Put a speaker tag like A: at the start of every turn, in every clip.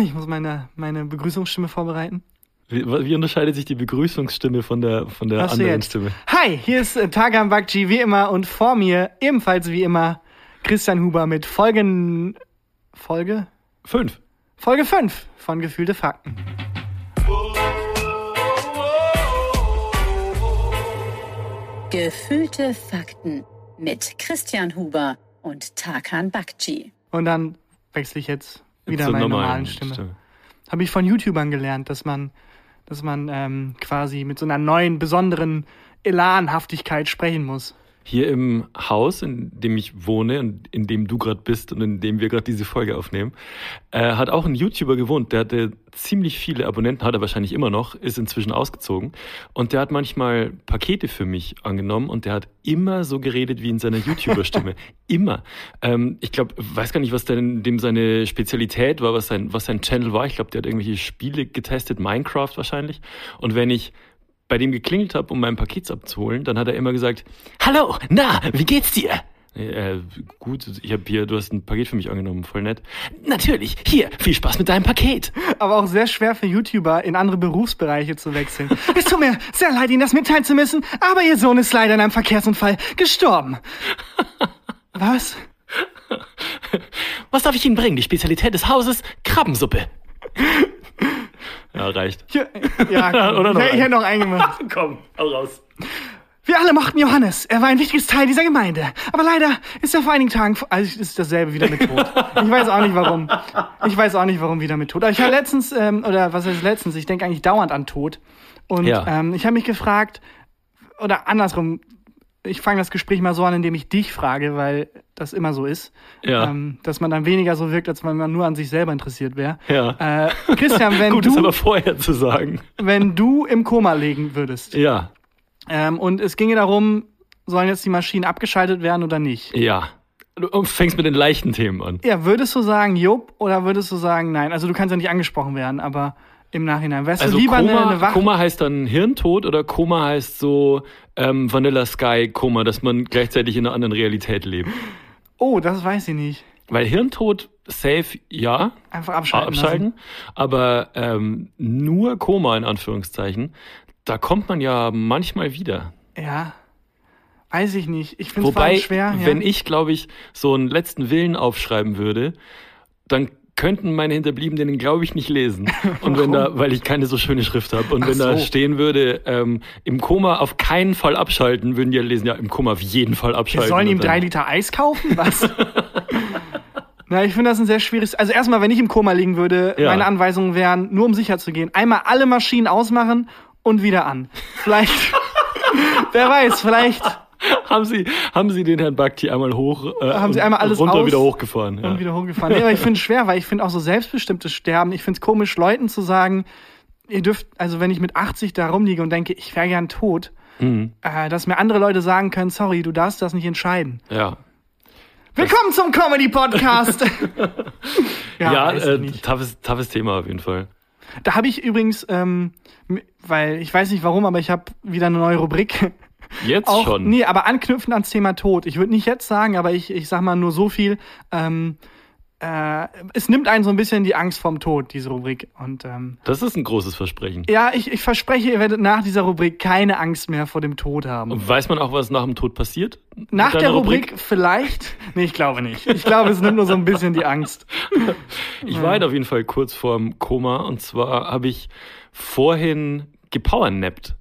A: Ich muss meine, meine Begrüßungsstimme vorbereiten.
B: Wie, wie unterscheidet sich die Begrüßungsstimme von der, von der
A: du
B: anderen
A: jetzt?
B: Stimme?
A: Hi, hier ist äh, Tagan Bakci wie immer und vor mir ebenfalls wie immer Christian Huber mit Folgen Folge
B: Fünf.
A: Folge 5 von Gefühlte Fakten.
C: Gefühlte Fakten mit Christian Huber und Tarkan Bakci.
A: Und dann wechsle ich jetzt wieder
B: Zur
A: meine
B: normalen
A: normalen Stimme. Habe ich von YouTubern gelernt, dass man, dass man ähm, quasi mit so einer neuen, besonderen Elanhaftigkeit sprechen muss.
B: Hier im Haus, in dem ich wohne und in dem du gerade bist und in dem wir gerade diese Folge aufnehmen, äh, hat auch ein YouTuber gewohnt. Der hatte ziemlich viele Abonnenten, hat er wahrscheinlich immer noch, ist inzwischen ausgezogen. Und der hat manchmal Pakete für mich angenommen und der hat immer so geredet wie in seiner YouTuber-Stimme. immer. Ähm, ich glaube, weiß gar nicht, was denn dem seine Spezialität war, was sein, was sein Channel war. Ich glaube, der hat irgendwelche Spiele getestet, Minecraft wahrscheinlich. Und wenn ich bei dem geklingelt habe, um mein Paket abzuholen, dann hat er immer gesagt, Hallo, na, wie geht's dir? Äh, gut, ich habe hier, du hast ein Paket für mich angenommen, voll nett. Natürlich, hier, viel Spaß mit deinem Paket.
A: Aber auch sehr schwer für YouTuber in andere Berufsbereiche zu wechseln. es tut mir sehr leid, Ihnen das mitteilen zu müssen, aber Ihr Sohn ist leider in einem Verkehrsunfall gestorben. Was?
B: Was darf ich Ihnen bringen? Die Spezialität des Hauses? Krabbensuppe. Ja, reicht.
A: Ja, komm.
B: Oder noch
A: ich, ich hätte noch einen gemacht.
B: Komm, hau raus.
A: Wir alle mochten Johannes. Er war ein wichtiges Teil dieser Gemeinde. Aber leider ist er vor einigen Tagen, also ist dasselbe wieder mit Tod. Ich weiß auch nicht warum. Ich weiß auch nicht warum wieder mit Tod. Aber ich habe letztens, ähm, oder was heißt letztens, ich denke eigentlich dauernd an Tod. Und
B: Ja.
A: ähm, ich habe mich gefragt, oder andersrum, ich fange das Gespräch mal so an, indem ich dich frage, weil das immer so ist.
B: Ja.
A: Ähm, dass man dann weniger so wirkt, als wenn man nur an sich selber interessiert wäre.
B: Ja.
A: Äh, Christian, wenn
B: Gut, ist
A: du,
B: aber vorher zu sagen.
A: wenn du im Koma liegen würdest
B: Ja,
A: ähm, und es ginge darum, sollen jetzt die Maschinen abgeschaltet werden oder nicht?
B: ja. Du fängst mit den leichten Themen an.
A: Ja, würdest du sagen, jupp, oder würdest du sagen, nein? Also du kannst ja nicht angesprochen werden, aber im Nachhinein. Wärst
B: Also
A: du lieber
B: Koma,
A: eine, eine Wach
B: Koma heißt dann Hirntod oder Koma heißt so ähm, Vanilla Sky Koma, dass man gleichzeitig in einer anderen Realität lebt.
A: Oh, das weiß ich nicht.
B: Weil Hirntod safe ja,
A: Einfach abschalten.
B: abschalten, aber ähm, nur Koma in Anführungszeichen, da kommt man ja manchmal wieder.
A: Ja. Weiß ich nicht. Ich finde es
B: Wobei,
A: schwer. Ja.
B: wenn ich, glaube ich, so einen letzten Willen aufschreiben würde, dann könnten meine Hinterbliebenen den, glaube ich, nicht lesen. Und wenn da, weil ich keine so schöne Schrift habe. Und
A: Ach
B: wenn da
A: so.
B: stehen würde, ähm, im Koma auf keinen Fall abschalten, würden die ja lesen, ja, im Koma auf jeden Fall
A: Wir
B: abschalten.
A: sollen ihm drei Liter Eis kaufen? Was? Na, ich finde das ein sehr schwieriges. Also erstmal, wenn ich im Koma liegen würde,
B: Ja.
A: meine Anweisungen wären, nur um sicher zu gehen, einmal alle Maschinen ausmachen und wieder an. Vielleicht, wer weiß, vielleicht
B: Haben Sie, haben Sie den Herrn Bakti einmal hoch, äh,
A: Haben Sie einmal alles
B: runter wieder hochgefahren? Ja.
A: und wieder hochgefahren. Nee, aber ich finde es schwer, weil ich finde auch so selbstbestimmtes Sterben, ich finde es komisch, Leuten zu sagen, ihr dürft, also wenn ich mit 80 da rumliege und denke, ich wäre gern tot,
B: Mhm.
A: äh, dass mir andere Leute sagen können, sorry, du darfst das nicht entscheiden.
B: ja.
A: Willkommen zum Comedy-Podcast!
B: Ja,
A: weiß ich
B: äh, toughes, toughes Thema auf jeden Fall.
A: Da habe ich übrigens, ähm, weil ich weiß nicht warum, aber ich habe wieder eine neue Rubrik.
B: Jetzt
A: Auch,
B: schon.
A: Nee, aber anknüpfend ans Thema Tod. Ich würde nicht jetzt sagen, aber ich, ich sag mal nur so viel. Ähm, äh, es nimmt einen so ein bisschen die Angst vom Tod, diese Rubrik. Und ähm,
B: Das ist ein großes Versprechen.
A: ja, ich, ich verspreche, ihr werdet nach dieser Rubrik keine Angst mehr vor dem Tod haben.
B: Und weiß man auch, was nach dem Tod passiert?
A: Nach der
B: deiner
A: Rubrik, vielleicht? Nee, ich glaube nicht. Ich glaube, es nimmt nur so ein bisschen die Angst.
B: Ich war halt auf jeden Fall kurz vorm Koma und zwar habe ich vorhin gepowernappt.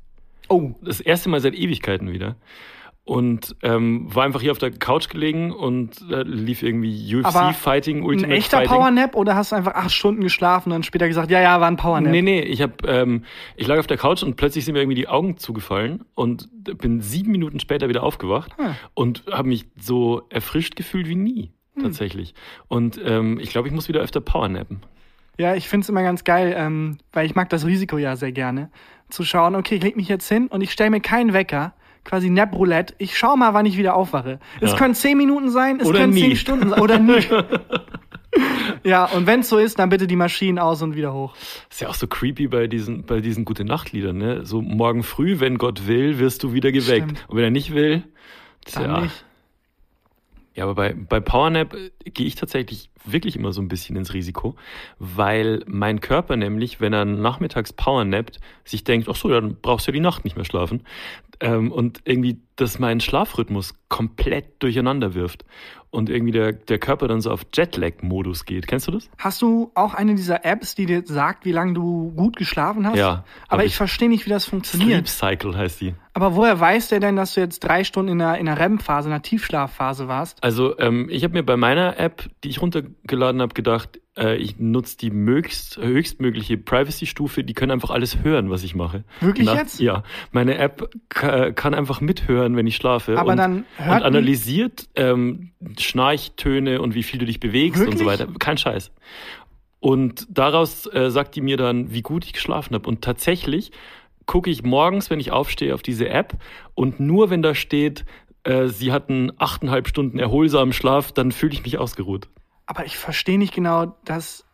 A: Oh,
B: Das erste Mal seit Ewigkeiten wieder. Und ähm, war einfach hier auf der Couch gelegen und äh, lief irgendwie UFC-Fighting,
A: ein
B: Ultimate
A: echter
B: Fighting.
A: Powernap oder hast du einfach acht Stunden geschlafen und dann später gesagt, ja, ja, war ein Powernap?
B: Nee, nee, ich hab, ähm, ich lag auf der Couch und plötzlich sind mir irgendwie die Augen zugefallen und bin sieben Minuten später wieder aufgewacht
A: Hm.
B: und habe mich so erfrischt gefühlt wie nie,
A: Hm.
B: tatsächlich. Und ähm, ich glaube, ich muss wieder öfter powernappen.
A: Ja, ich find's immer ganz geil, ähm, weil ich mag das Risiko ja sehr gerne, zu schauen, okay, ich leg mich jetzt hin und ich stelle mir keinen Wecker, quasi Nap Roulette. Ich schau mal, wann ich wieder aufwache. Es
B: Ja.
A: können zehn Minuten sein, es
B: Oder
A: können
B: nie.
A: zehn Stunden sein oder nie. ja, und wenn's so ist, dann bitte die Maschinen aus und wieder hoch.
B: Ist ja auch so creepy bei diesen, bei diesen gute Nachtliedern, ne? So morgen früh, wenn Gott will, wirst du wieder geweckt.
A: Stimmt.
B: Und wenn er nicht will,
A: Dann
B: tja.
A: nicht.
B: Ja, aber bei, bei Powernap äh, gehe ich tatsächlich wirklich immer so ein bisschen ins Risiko, weil mein Körper nämlich, wenn er nachmittags powernappt, sich denkt, ach so, dann brauchst du ja die Nacht nicht mehr schlafen. Ähm, und irgendwie das meinen Schlafrhythmus komplett durcheinander wirft. Und irgendwie der, der Körper dann so auf Jetlag-Modus geht. Kennst du das?
A: Hast du auch eine dieser Apps, die dir sagt, wie lange du gut geschlafen hast?
B: Ja,
A: Aber ich,
B: ich.
A: verstehe nicht, wie das
B: Sleep
A: funktioniert.
B: Cycle heißt die.
A: Aber woher weiß der denn, dass du jetzt drei Stunden in einer, in einer REM-Phase, in einer Tiefschlafphase warst?
B: Also ähm, ich habe mir bei meiner App, die ich runtergeladen habe, gedacht, äh, ich nutze die mögst, höchstmögliche Privacy-Stufe. Die können einfach alles hören, was ich mache.
A: Wirklich
B: Na-
A: jetzt?
B: Ja. Meine App ka- kann einfach mithören, wenn ich schlafe.
A: Aber
B: und,
A: dann hört
B: und analysiert ähm, Schnarchtöne und wie viel du dich bewegst und so
A: Wirklich?
B: weiter. Kein Scheiß. Und daraus äh, sagt die mir dann, wie gut ich geschlafen habe. Und tatsächlich gucke ich morgens, wenn ich aufstehe, auf diese App und nur wenn da steht, äh, sie hatten achteinhalb Stunden erholsamen Schlaf, dann fühle ich mich ausgeruht.
A: Aber ich verstehe nicht genau, dass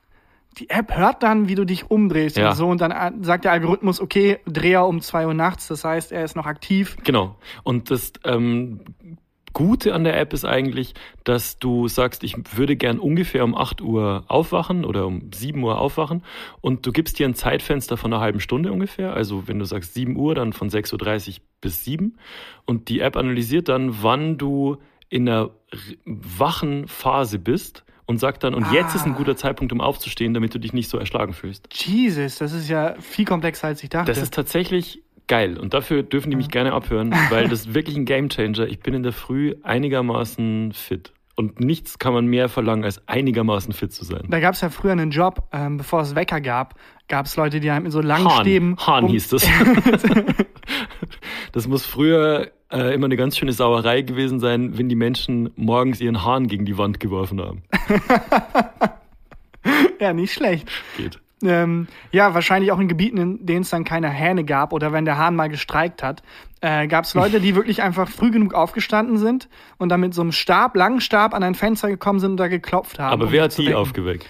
A: die App hört dann, wie du dich umdrehst
B: Ja.
A: und so und dann äh, sagt der Algorithmus, okay, dreh er um zwei Uhr nachts, das heißt, er ist noch aktiv.
B: Genau. Und das ähm, Gute an der App ist eigentlich, dass du sagst, ich würde gern ungefähr um 8 Uhr aufwachen oder um 7 Uhr aufwachen und du gibst dir ein Zeitfenster von einer halben Stunde ungefähr. Also wenn du sagst 7 Uhr, dann von 6.30 Uhr bis 7 und die App analysiert dann, wann du in einer wachen Phase bist und sagt dann, und jetzt ist ein
A: Ah.
B: guter Zeitpunkt, um aufzustehen, damit du dich nicht so erschlagen fühlst.
A: Jesus, das ist ja viel komplexer, als ich dachte.
B: Das ist tatsächlich geil und dafür dürfen die mich gerne abhören, weil das ist wirklich ein Gamechanger. Ich bin in der Früh einigermaßen fit. Und nichts kann man mehr verlangen, als einigermaßen fit zu sein.
A: da gab es ja früher einen Job, ähm, bevor es Wecker gab, gab es Leute, die haben in so langen Stäben.
B: Hahn, Hahn
A: um-
B: hieß das. das muss früher äh, immer eine ganz schöne Sauerei gewesen sein, wenn die Menschen morgens ihren Hahn gegen die Wand geworfen haben.
A: Ja, nicht schlecht.
B: Geht.
A: Ähm, ja, wahrscheinlich auch in Gebieten, in denen es dann keine Hähne gab oder wenn der Hahn mal gestreikt hat, äh, gab es Leute, die wirklich einfach früh genug aufgestanden sind und dann mit so einem Stab, langen Stab an ein Fenster gekommen sind und da geklopft haben.
B: Aber
A: um
B: wer hat die aufgeweckt?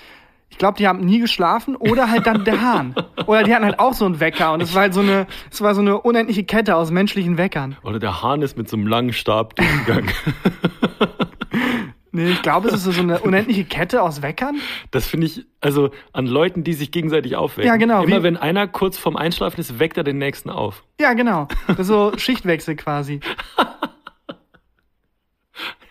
A: Ich glaube, die haben nie geschlafen oder halt dann der Hahn. Oder die hatten halt auch so einen Wecker und es war halt so eine, es war so eine unendliche Kette aus menschlichen Weckern.
B: Oder der Hahn ist mit so einem langen Stab durchgegangen.
A: Nee, ich glaube, es ist so eine unendliche Kette aus Weckern.
B: Das finde ich, also an Leuten, die sich gegenseitig aufwecken.
A: Ja, genau,
B: Immer wenn einer kurz vorm Einschlafen ist, weckt er den nächsten auf.
A: Ja, genau. Das ist so Schichtwechsel quasi.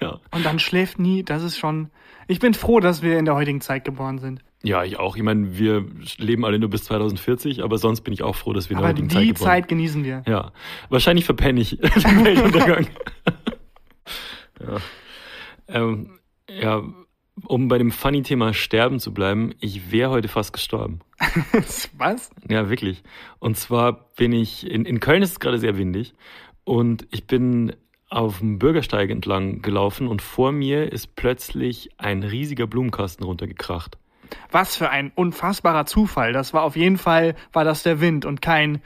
B: Ja.
A: Und dann schläft nie, das ist schon. Ich bin froh, dass wir in der heutigen Zeit geboren sind.
B: Ja, ich auch. Ich meine, wir leben alle nur bis 2040, aber sonst bin ich auch froh, dass wir in der
A: Aber
B: heutigen
A: die
B: Zeit
A: Zeit,
B: geboren
A: genießen wir.
B: Ja. Wahrscheinlich verpenne ich den Weltuntergang. ja. Ähm, ja, um bei dem Funny-Thema Sterben zu bleiben, ich wäre heute fast gestorben.
A: Was?
B: Ja, wirklich. Und zwar bin ich, in, in Köln ist es gerade sehr windig und ich bin auf dem Bürgersteig entlang gelaufen und vor mir ist plötzlich ein riesiger Blumenkasten runtergekracht.
A: Was für ein unfassbarer Zufall. Das war auf jeden Fall, war das der Wind und kein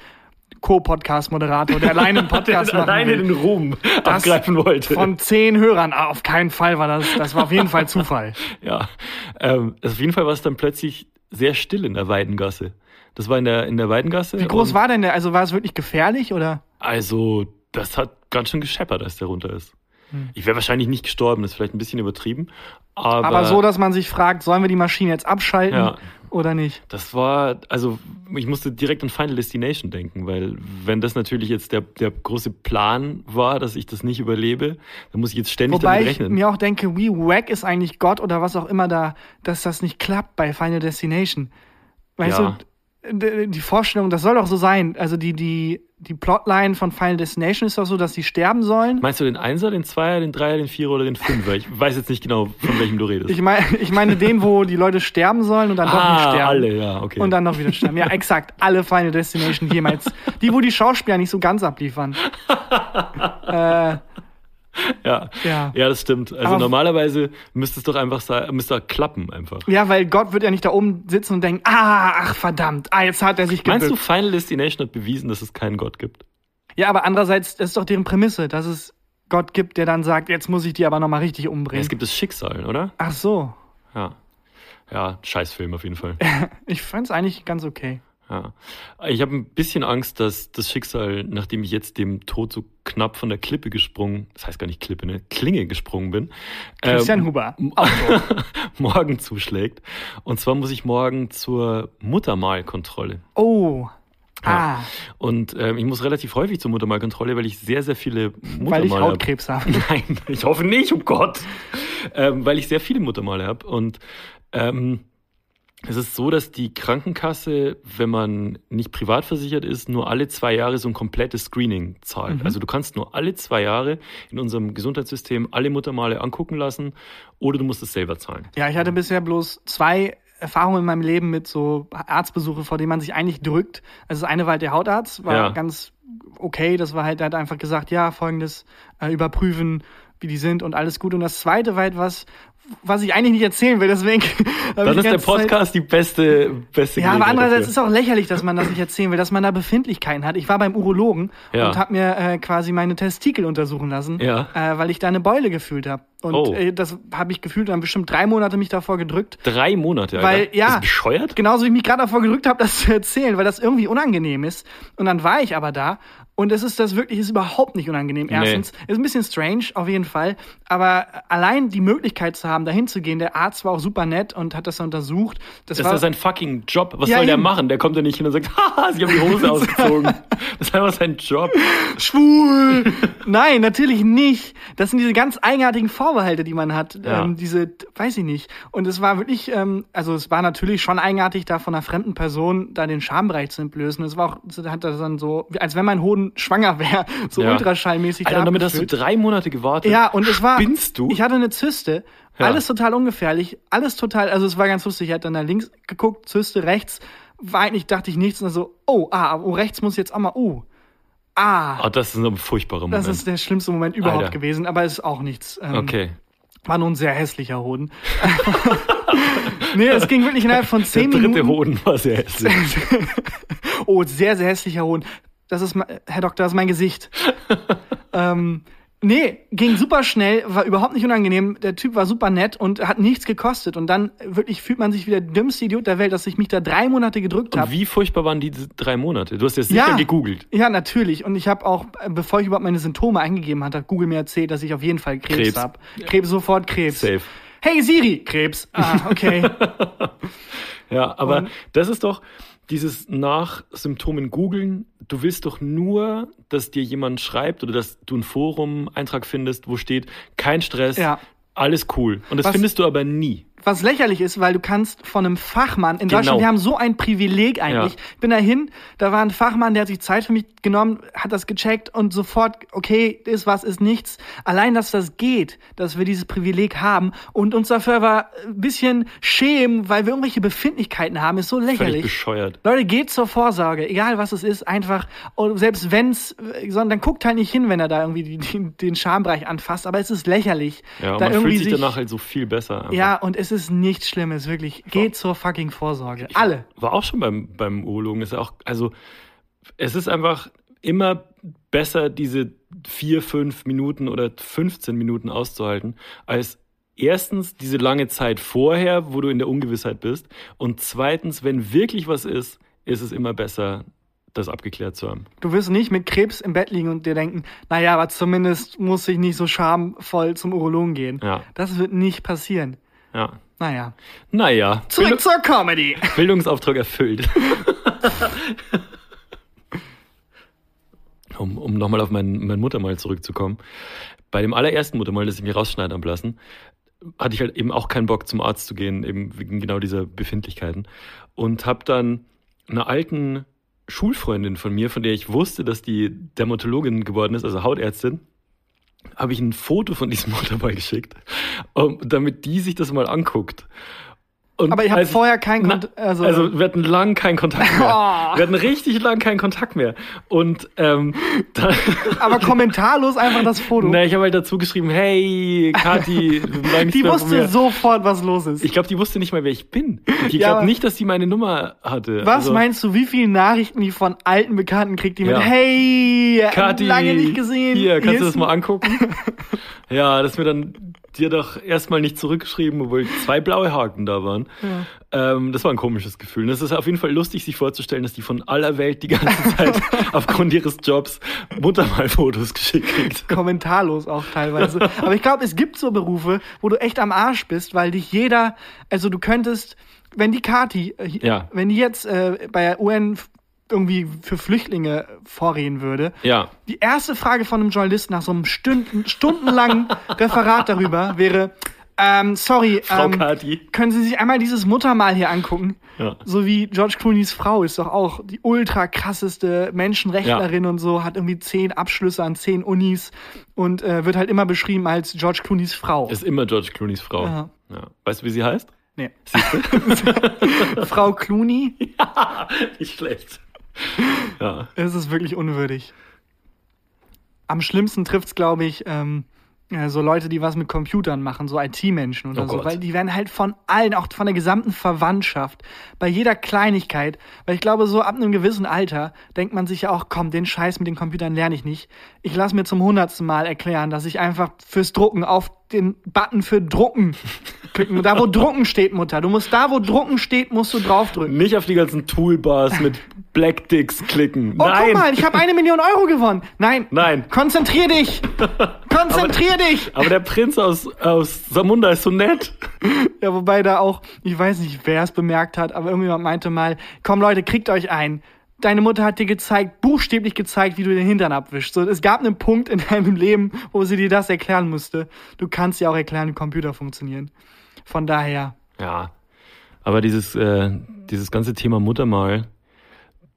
A: Co-Podcast-Moderator, der alleine einen Podcast machen
B: alleine
A: will.
B: den Ruhm
A: Das
B: abgreifen wollte.
A: Von zehn Hörern. Ah, auf keinen Fall war das, das war auf jeden Fall Zufall.
B: Ja, ähm, auf jeden Fall war es dann plötzlich sehr still in der Weidengasse. Das war in der, in der Weidengasse.
A: Wie groß war denn der? Also war es wirklich gefährlich oder?
B: Also, das hat ganz schön gescheppert, als der runter ist.
A: Hm.
B: Ich wäre wahrscheinlich nicht gestorben, das ist vielleicht ein bisschen übertrieben. Aber,
A: Aber so, dass man sich fragt, sollen wir die Maschine jetzt abschalten
B: Ja.
A: Oder nicht?
B: das war, also ich musste direkt an Final Destination denken, weil wenn das natürlich jetzt der, der große Plan war, dass ich das nicht überlebe, dann muss ich jetzt ständig
A: Wobei
B: damit
A: ich
B: rechnen.
A: mir auch denke, wie wack ist eigentlich Gott oder was auch immer da, dass das nicht klappt bei Final Destination. Weißt
B: Ja.
A: du, die Vorstellung, das soll doch so sein. Also die, die, die Plotline von Final Destination ist doch so, dass sie sterben sollen.
B: Meinst du den Einser, den Zweier, den Dreier, den Vierer oder den Fünfer? Ich weiß jetzt nicht genau, von welchem du redest.
A: Ich meine, ich meine den, wo die Leute sterben sollen und dann doch nicht
B: ah,
A: sterben.
B: alle, ja, okay.
A: Und dann noch wieder sterben. Ja, exakt. Alle Final Destination jemals. Die, wo die Schauspieler nicht so ganz abliefern. äh,
B: ja.
A: Ja.
B: ja, das stimmt. Also
A: Aber-
B: normalerweise müsste es doch einfach sein, müsste doch klappen einfach.
A: ja, weil Gott wird ja nicht da oben sitzen und denken, ah, ach verdammt, ah, jetzt hat er sich gebückt.
B: Meinst du, Final Destination hat bewiesen, dass es keinen Gott gibt?
A: Ja, aber andererseits, das ist doch deren Prämisse, dass es Gott gibt, der dann sagt, jetzt muss ich die aber nochmal richtig
B: Ja,
A: umbringen.
B: es gibt das Schicksal, oder?
A: Ach so.
B: Ja. Ja, Scheißfilm auf jeden Fall.
A: Ich fand's eigentlich ganz okay.
B: Ja. Ich habe ein bisschen Angst, dass das Schicksal, nachdem ich jetzt dem Tod so knapp von der Klippe gesprungen, das heißt gar nicht Klippe, ne, Klinge gesprungen bin,
A: Christian
B: ähm,
A: Huber.
B: morgen zuschlägt. Und zwar muss ich morgen zur Muttermalkontrolle.
A: Oh.
B: Ja.
A: Ah,
B: Und ähm, ich muss relativ häufig zur Muttermalkontrolle, weil ich sehr, sehr viele Muttermale
A: weil ich
B: hab.
A: Hautkrebs habe.
B: Nein, ich hoffe nicht, oh Gott. Ähm, weil ich sehr viele Muttermale habe. Und ähm, es ist so, dass die Krankenkasse, wenn man nicht privat versichert ist, nur alle zwei Jahre so ein komplettes Screening zahlt.
A: Mhm.
B: Also du kannst nur alle zwei Jahre in unserem Gesundheitssystem alle Muttermale angucken lassen oder du musst es selber zahlen.
A: Ja, ich hatte bisher bloß zwei Erfahrungen in meinem Leben mit so Arztbesuche, vor denen man sich eigentlich drückt. Also das eine war halt der Hautarzt, war
B: Ja.
A: ganz okay. Das war halt, der hat einfach gesagt, ja, folgendes, äh, überprüfen, wie die sind und alles gut. Und das zweite war etwas, was ich eigentlich nicht erzählen will, deswegen.
B: Dann ist der
A: ganze Zeit-
B: Podcast die beste, beste
A: Ja, aber andererseits
B: dafür.
A: ist auch lächerlich, dass man das nicht erzählen will, dass man da Befindlichkeiten hat. Ich war beim Urologen
B: Ja.
A: und habe mir äh, quasi meine Testikel untersuchen lassen,
B: Ja.
A: äh, weil ich da eine Beule gefühlt habe. Und
B: Oh.
A: äh, das habe ich gefühlt, dann bestimmt drei Monate mich davor gedrückt.
B: Drei Monate,
A: Weil,
B: Alter.
A: ja.
B: Ist bescheuert?
A: Genauso wie ich mich gerade davor gedrückt habe, das zu erzählen, weil das irgendwie unangenehm ist. Und dann war ich aber da und es ist das wirklich, ist überhaupt nicht unangenehm.
B: Nee.
A: Erstens, ist ein bisschen strange, auf jeden Fall. Aber allein die Möglichkeit zu haben, dahin zu gehen, der Arzt war auch super nett und hat das untersucht. Das,
B: Das
A: war
B: ist sein fucking Job. Was
A: Ja,
B: soll der
A: eben.
B: machen? Der kommt ja nicht hin und sagt, haha, sie haben die Hose ausgezogen. Das ist einfach sein Job.
A: schwul. Nein, natürlich nicht. Das sind diese ganz eigenartigen Vorbehalte, die man hat.
B: Ja.
A: Ähm, diese, weiß ich nicht. Und es war wirklich, ähm, also es war natürlich schon eigenartig, da von einer fremden Person da den Schambereich zu entblößen. Es war auch, hat das dann so, als wenn mein Hoden schwanger wäre, so
B: Ja.
A: ultraschallmäßig
B: Alter, damit hast du drei Monate gewartet.
A: Ja, und es war.
B: Spinnst du?
A: Ich hatte eine Zyste.
B: Ja.
A: Alles total ungefährlich. Alles total. Also es war ganz lustig. Ich hatte dann da links geguckt, Zyste rechts. War eigentlich, dachte ich nichts. Und dann so, oh, ah, oh, rechts muss jetzt auch mal, oh. Ah.
B: Ah, das ist ein furchtbarer Moment.
A: Das ist der schlimmste Moment überhaupt
B: Alter.
A: gewesen, aber es ist auch nichts. Ähm,
B: okay.
A: War nur ein sehr hässlicher Hoden. nee, es ging wirklich innerhalb von
B: Der
A: zehn
B: dritte
A: Minuten.
B: Hoden war sehr hässlich.
A: Oh, sehr, sehr hässlicher Hoden. Das ist, mein- Herr Doktor, das ist mein Gesicht. ähm, nee, ging super schnell, war überhaupt nicht unangenehm. Der Typ war super nett und hat nichts gekostet. Und dann wirklich fühlt man sich wie der dümmste Idiot der Welt, dass ich mich da drei Monate gedrückt
B: Und
A: habe.
B: wie furchtbar waren diese drei Monate? Du hast ja sicher gegoogelt.
A: Ja, natürlich. Und ich habe auch, äh, bevor ich überhaupt meine Symptome eingegeben hatte, hat Google mir erzählt, dass ich auf jeden Fall Krebs,
B: Krebs.
A: habe. Krebs, sofort Krebs.
B: Safe.
A: Hey Siri, Krebs. Ah, okay.
B: Ja, aber
A: Und-
B: das ist doch dieses nach Symptomen googeln. Du willst doch nur, dass dir jemand schreibt oder dass du einen Forum-Eintrag findest, wo steht, kein Stress,
A: Ja.
B: alles cool. Und das
A: Was-
B: findest du aber nie.
A: Was lächerlich ist, weil du kannst von einem Fachmann, in
B: Genau.
A: Deutschland, wir haben so ein Privileg eigentlich.
B: Ja.
A: Ich bin dahin, da war ein Fachmann, der hat sich Zeit für mich genommen, hat das gecheckt und sofort, okay, ist was, ist nichts. Allein, dass das geht, dass wir dieses Privileg haben und uns dafür aber ein bisschen schämen, weil wir irgendwelche Befindlichkeiten haben, ist so
B: Völlig
A: lächerlich.
B: bescheuert.
A: Leute, geht zur Vorsorge, egal was es ist, einfach, und selbst wenn's, sondern dann guckt halt nicht hin, wenn er da irgendwie die, die, den Schambereich anfasst, aber es ist lächerlich.
B: Ja, und
A: da
B: man fühlt sich danach halt so viel besser. einfach.
A: Ja, und es ist nichts Schlimmes, wirklich. Geht zur fucking Vorsorge. Alle.
B: War auch schon beim, beim Urologen. Ist ja auch, also, es ist einfach immer besser, diese vier, fünf Minuten oder 15 Minuten auszuhalten, als erstens diese lange Zeit vorher, wo du in der Ungewissheit bist. Und zweitens, wenn wirklich was ist, ist es immer besser, das abgeklärt zu haben.
A: Du wirst nicht mit Krebs im Bett liegen und dir denken, naja, aber zumindest muss ich nicht so schamvoll zum Urologen gehen.
B: Ja.
A: Das wird nicht passieren.
B: Ja.
A: Naja.
B: Naja,
A: Zurück
B: Bildung,
A: zur Comedy.
B: Bildungsauftrag erfüllt. um um nochmal auf mein, mein Muttermal zurückzukommen. Bei dem allerersten Muttermal, das ich mir rausschneiden habe lassen, hatte ich halt eben auch keinen Bock zum Arzt zu gehen, eben wegen genau dieser Befindlichkeiten. Und habe dann einer alten Schulfreundin von mir, von der ich wusste, dass die Dermatologin geworden ist, also Hautärztin, habe ich ein Foto von diesem Muttermal geschickt, um, damit die sich das mal anguckt. Und
A: Aber ihr habt
B: als ich-
A: vorher keinen Kontakt.
B: also,
A: Also,
B: wir hatten lang keinen Kontakt mehr.
A: Oh.
B: Wir hatten richtig lang keinen Kontakt mehr. Und ähm,
A: aber kommentarlos einfach das Foto.
B: na, ich habe halt dazu geschrieben, hey, nichts
A: die wusste sofort, was los ist.
B: Ich glaube, die wusste nicht mal, wer ich bin. Ich
A: Ja,
B: glaube nicht, dass die meine Nummer hatte.
A: was
B: Also,
A: meinst du, wie viele Nachrichten die von alten Bekannten kriegt, die
B: Ja.
A: mit Hey,
B: Kathi,
A: lange nicht gesehen.
B: Hier, kannst du
A: ist
B: das mal angucken? ja, das ist mir dann dir doch erstmal nicht zurückgeschrieben, obwohl zwei blaue Haken da waren. Ähm, das war ein komisches Gefühl. Und es ist auf jeden Fall lustig, sich vorzustellen, dass die von aller Welt die ganze Zeit aufgrund ihres Jobs Muttermalfotos geschickt kriegt.
A: kommentarlos auch teilweise. Aber ich glaube, es gibt so Berufe, wo du echt am Arsch bist, weil dich jeder, also du könntest, wenn die Kati, äh,
B: Ja.
A: wenn die jetzt äh, bei der UN irgendwie für Flüchtlinge vorreden würde,
B: Ja.
A: die erste Frage von einem Journalisten nach so einem Stunden, stundenlangen Referat darüber wäre, ähm, sorry,
B: Frau
A: ähm,
B: Kati.
A: können Sie sich einmal dieses Muttermal hier angucken?
B: Ja.
A: So wie George Clooney's Frau ist doch auch die ultra krasseste Menschenrechtlerin und so, hat irgendwie zehn Abschlüsse an zehn Unis und äh, wird halt immer beschrieben als George Clooney's Frau.
B: Ist immer George Clooney's Frau.
A: Ja.
B: Ja. Weißt du, wie sie heißt?
A: nee. Frau Clooney,
B: Nicht schlecht. Ja.
A: es ist wirklich unwürdig. Am schlimmsten trifft's, glaube ich, ähm, ja, so Leute, die was mit Computern machen, so IT-Menschen oder
B: Oh
A: so,
B: Gott.
A: weil die werden halt von allen, auch von der gesamten Verwandtschaft, bei jeder Kleinigkeit, weil ich glaube, so ab einem gewissen Alter denkt man sich ja auch, komm, den Scheiß mit den Computern lerne ich nicht. Ich lasse mir zum hundertsten Mal erklären, dass ich einfach fürs Drucken auf den Button für Drucken klicken, da wo Drucken steht, Mutter. Du musst da, wo Drucken steht, musst du draufdrücken.
B: Nicht auf die ganzen Toolbars mit Blackdicks klicken.
A: Oh,
B: Nein.
A: guck mal, ich habe eine Million Euro gewonnen. Nein.
B: Nein.
A: Konzentrier dich. Konzentrier dich.
B: Aber der Prinz aus, aus Samunda ist so nett.
A: Ja, wobei da auch, ich weiß nicht, wer es bemerkt hat, aber irgendjemand meinte mal, komm Leute, kriegt euch ein. Deine Mutter hat dir gezeigt, buchstäblich gezeigt, wie du den Hintern abwischst. So, es gab einen Punkt in deinem Leben, wo sie dir das erklären musste. Du kannst ja auch erklären, wie Computer funktionieren. Von daher,
B: Ja. Aber dieses, äh, dieses ganze Thema Muttermal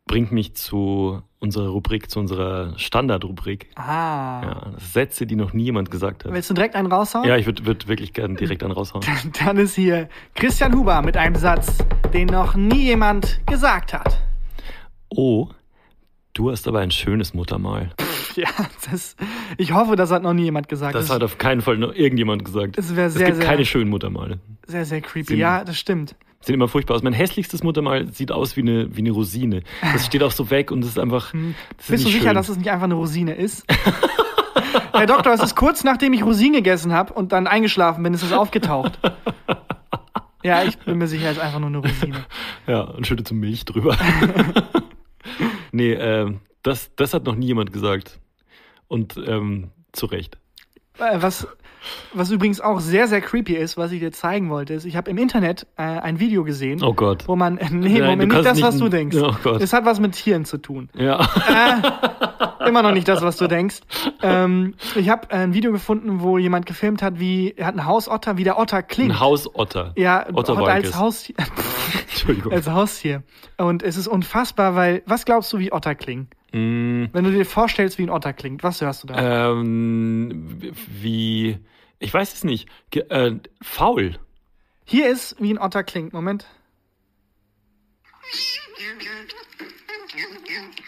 B: bringt mich zu unserer Rubrik, zu unserer Standardrubrik.
A: ah.
B: Ja, Sätze, die noch nie jemand gesagt hat.
A: Willst du direkt einen raushauen?
B: Ja, ich würde würd wirklich gerne direkt einen raushauen.
A: Dann ist hier Christian Huber mit einem Satz, den noch nie jemand gesagt hat.
B: Oh, du hast aber ein schönes Muttermal.
A: Ja, das, ich hoffe, das hat noch nie jemand gesagt.
B: Das hat auf keinen Fall noch irgendjemand gesagt.
A: Das
B: es
A: sehr,
B: gibt
A: sehr-
B: keine schönen Muttermale.
A: sehr, sehr creepy.
B: Sind-
A: Ja, das stimmt.
B: Sieht immer furchtbar aus. Mein hässlichstes Muttermal sieht aus wie eine, wie eine Rosine. Das steht auch so weg und das ist einfach. Das ist
A: Hm. Bist du
B: nicht
A: sicher,
B: schön.
A: dass es nicht einfach eine Rosine ist? Herr Doktor, es ist kurz nachdem ich Rosinen gegessen habe und dann eingeschlafen bin, ist es aufgetaucht. Ja, ich bin mir sicher, es ist einfach nur eine Rosine.
B: Ja, und schüttet so Milch drüber. nee, ähm, das, das hat noch nie jemand gesagt. Und ähm, zu Recht.
A: Äh, Was, was übrigens auch sehr, sehr creepy ist, was ich dir zeigen wollte, ist, ich habe im Internet äh, ein Video gesehen,
B: Oh Gott.
A: wo man, äh, nee,
B: Nein,
A: Moment, nicht das, was du denkst.
B: Oh Gott.
A: Es hat was mit Tieren zu tun.
B: Ja.
A: Immer noch nicht das, was du denkst. Ähm, ich habe ein Video gefunden, wo jemand gefilmt hat, wie er hat einen Hausotter, wie der Otter klingt.
B: Ein Hausotter.
A: ja,
B: Otter
A: Otter als. Haustier.
B: Entschuldigung.
A: als Haustier. Und es ist unfassbar, weil, was glaubst du, wie Otter klingen?
B: Mm,
A: Wenn du dir vorstellst, wie ein Otter klingt, was hörst du da?
B: ähm, wie. Ich weiß es nicht. Ge äh, faul.
A: Hier ist, wie ein Otter klingt. Moment.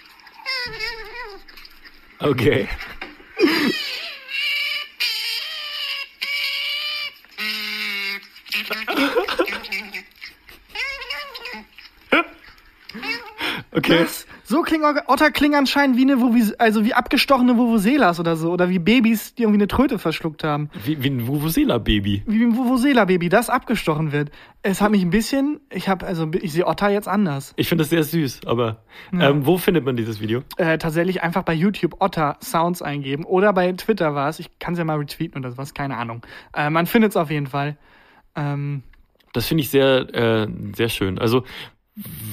B: Okay. Okay.
A: Was? So klingen Otter- klingen anscheinend wie eine, Vuvis- also wie abgestochene Vuvuzelas oder so. Oder wie Babys, die irgendwie eine Tröte verschluckt haben.
B: Wie, wie ein Vuvuzela-Baby.
A: Wie ein Vuvuzela-Baby, das abgestochen wird. Es hat mich ein bisschen, ich habe, also ich sehe Otter jetzt anders.
B: Ich finde das sehr süß, aber ähm, wo findet man dieses Video?
A: Äh, tatsächlich einfach bei YouTube Otter Sounds eingeben. Oder bei Twitter war es. Ich kann es ja mal retweeten oder sowas, keine Ahnung. Äh, man findet es auf jeden Fall. Ähm,
B: Das finde ich sehr, äh, sehr schön. Also,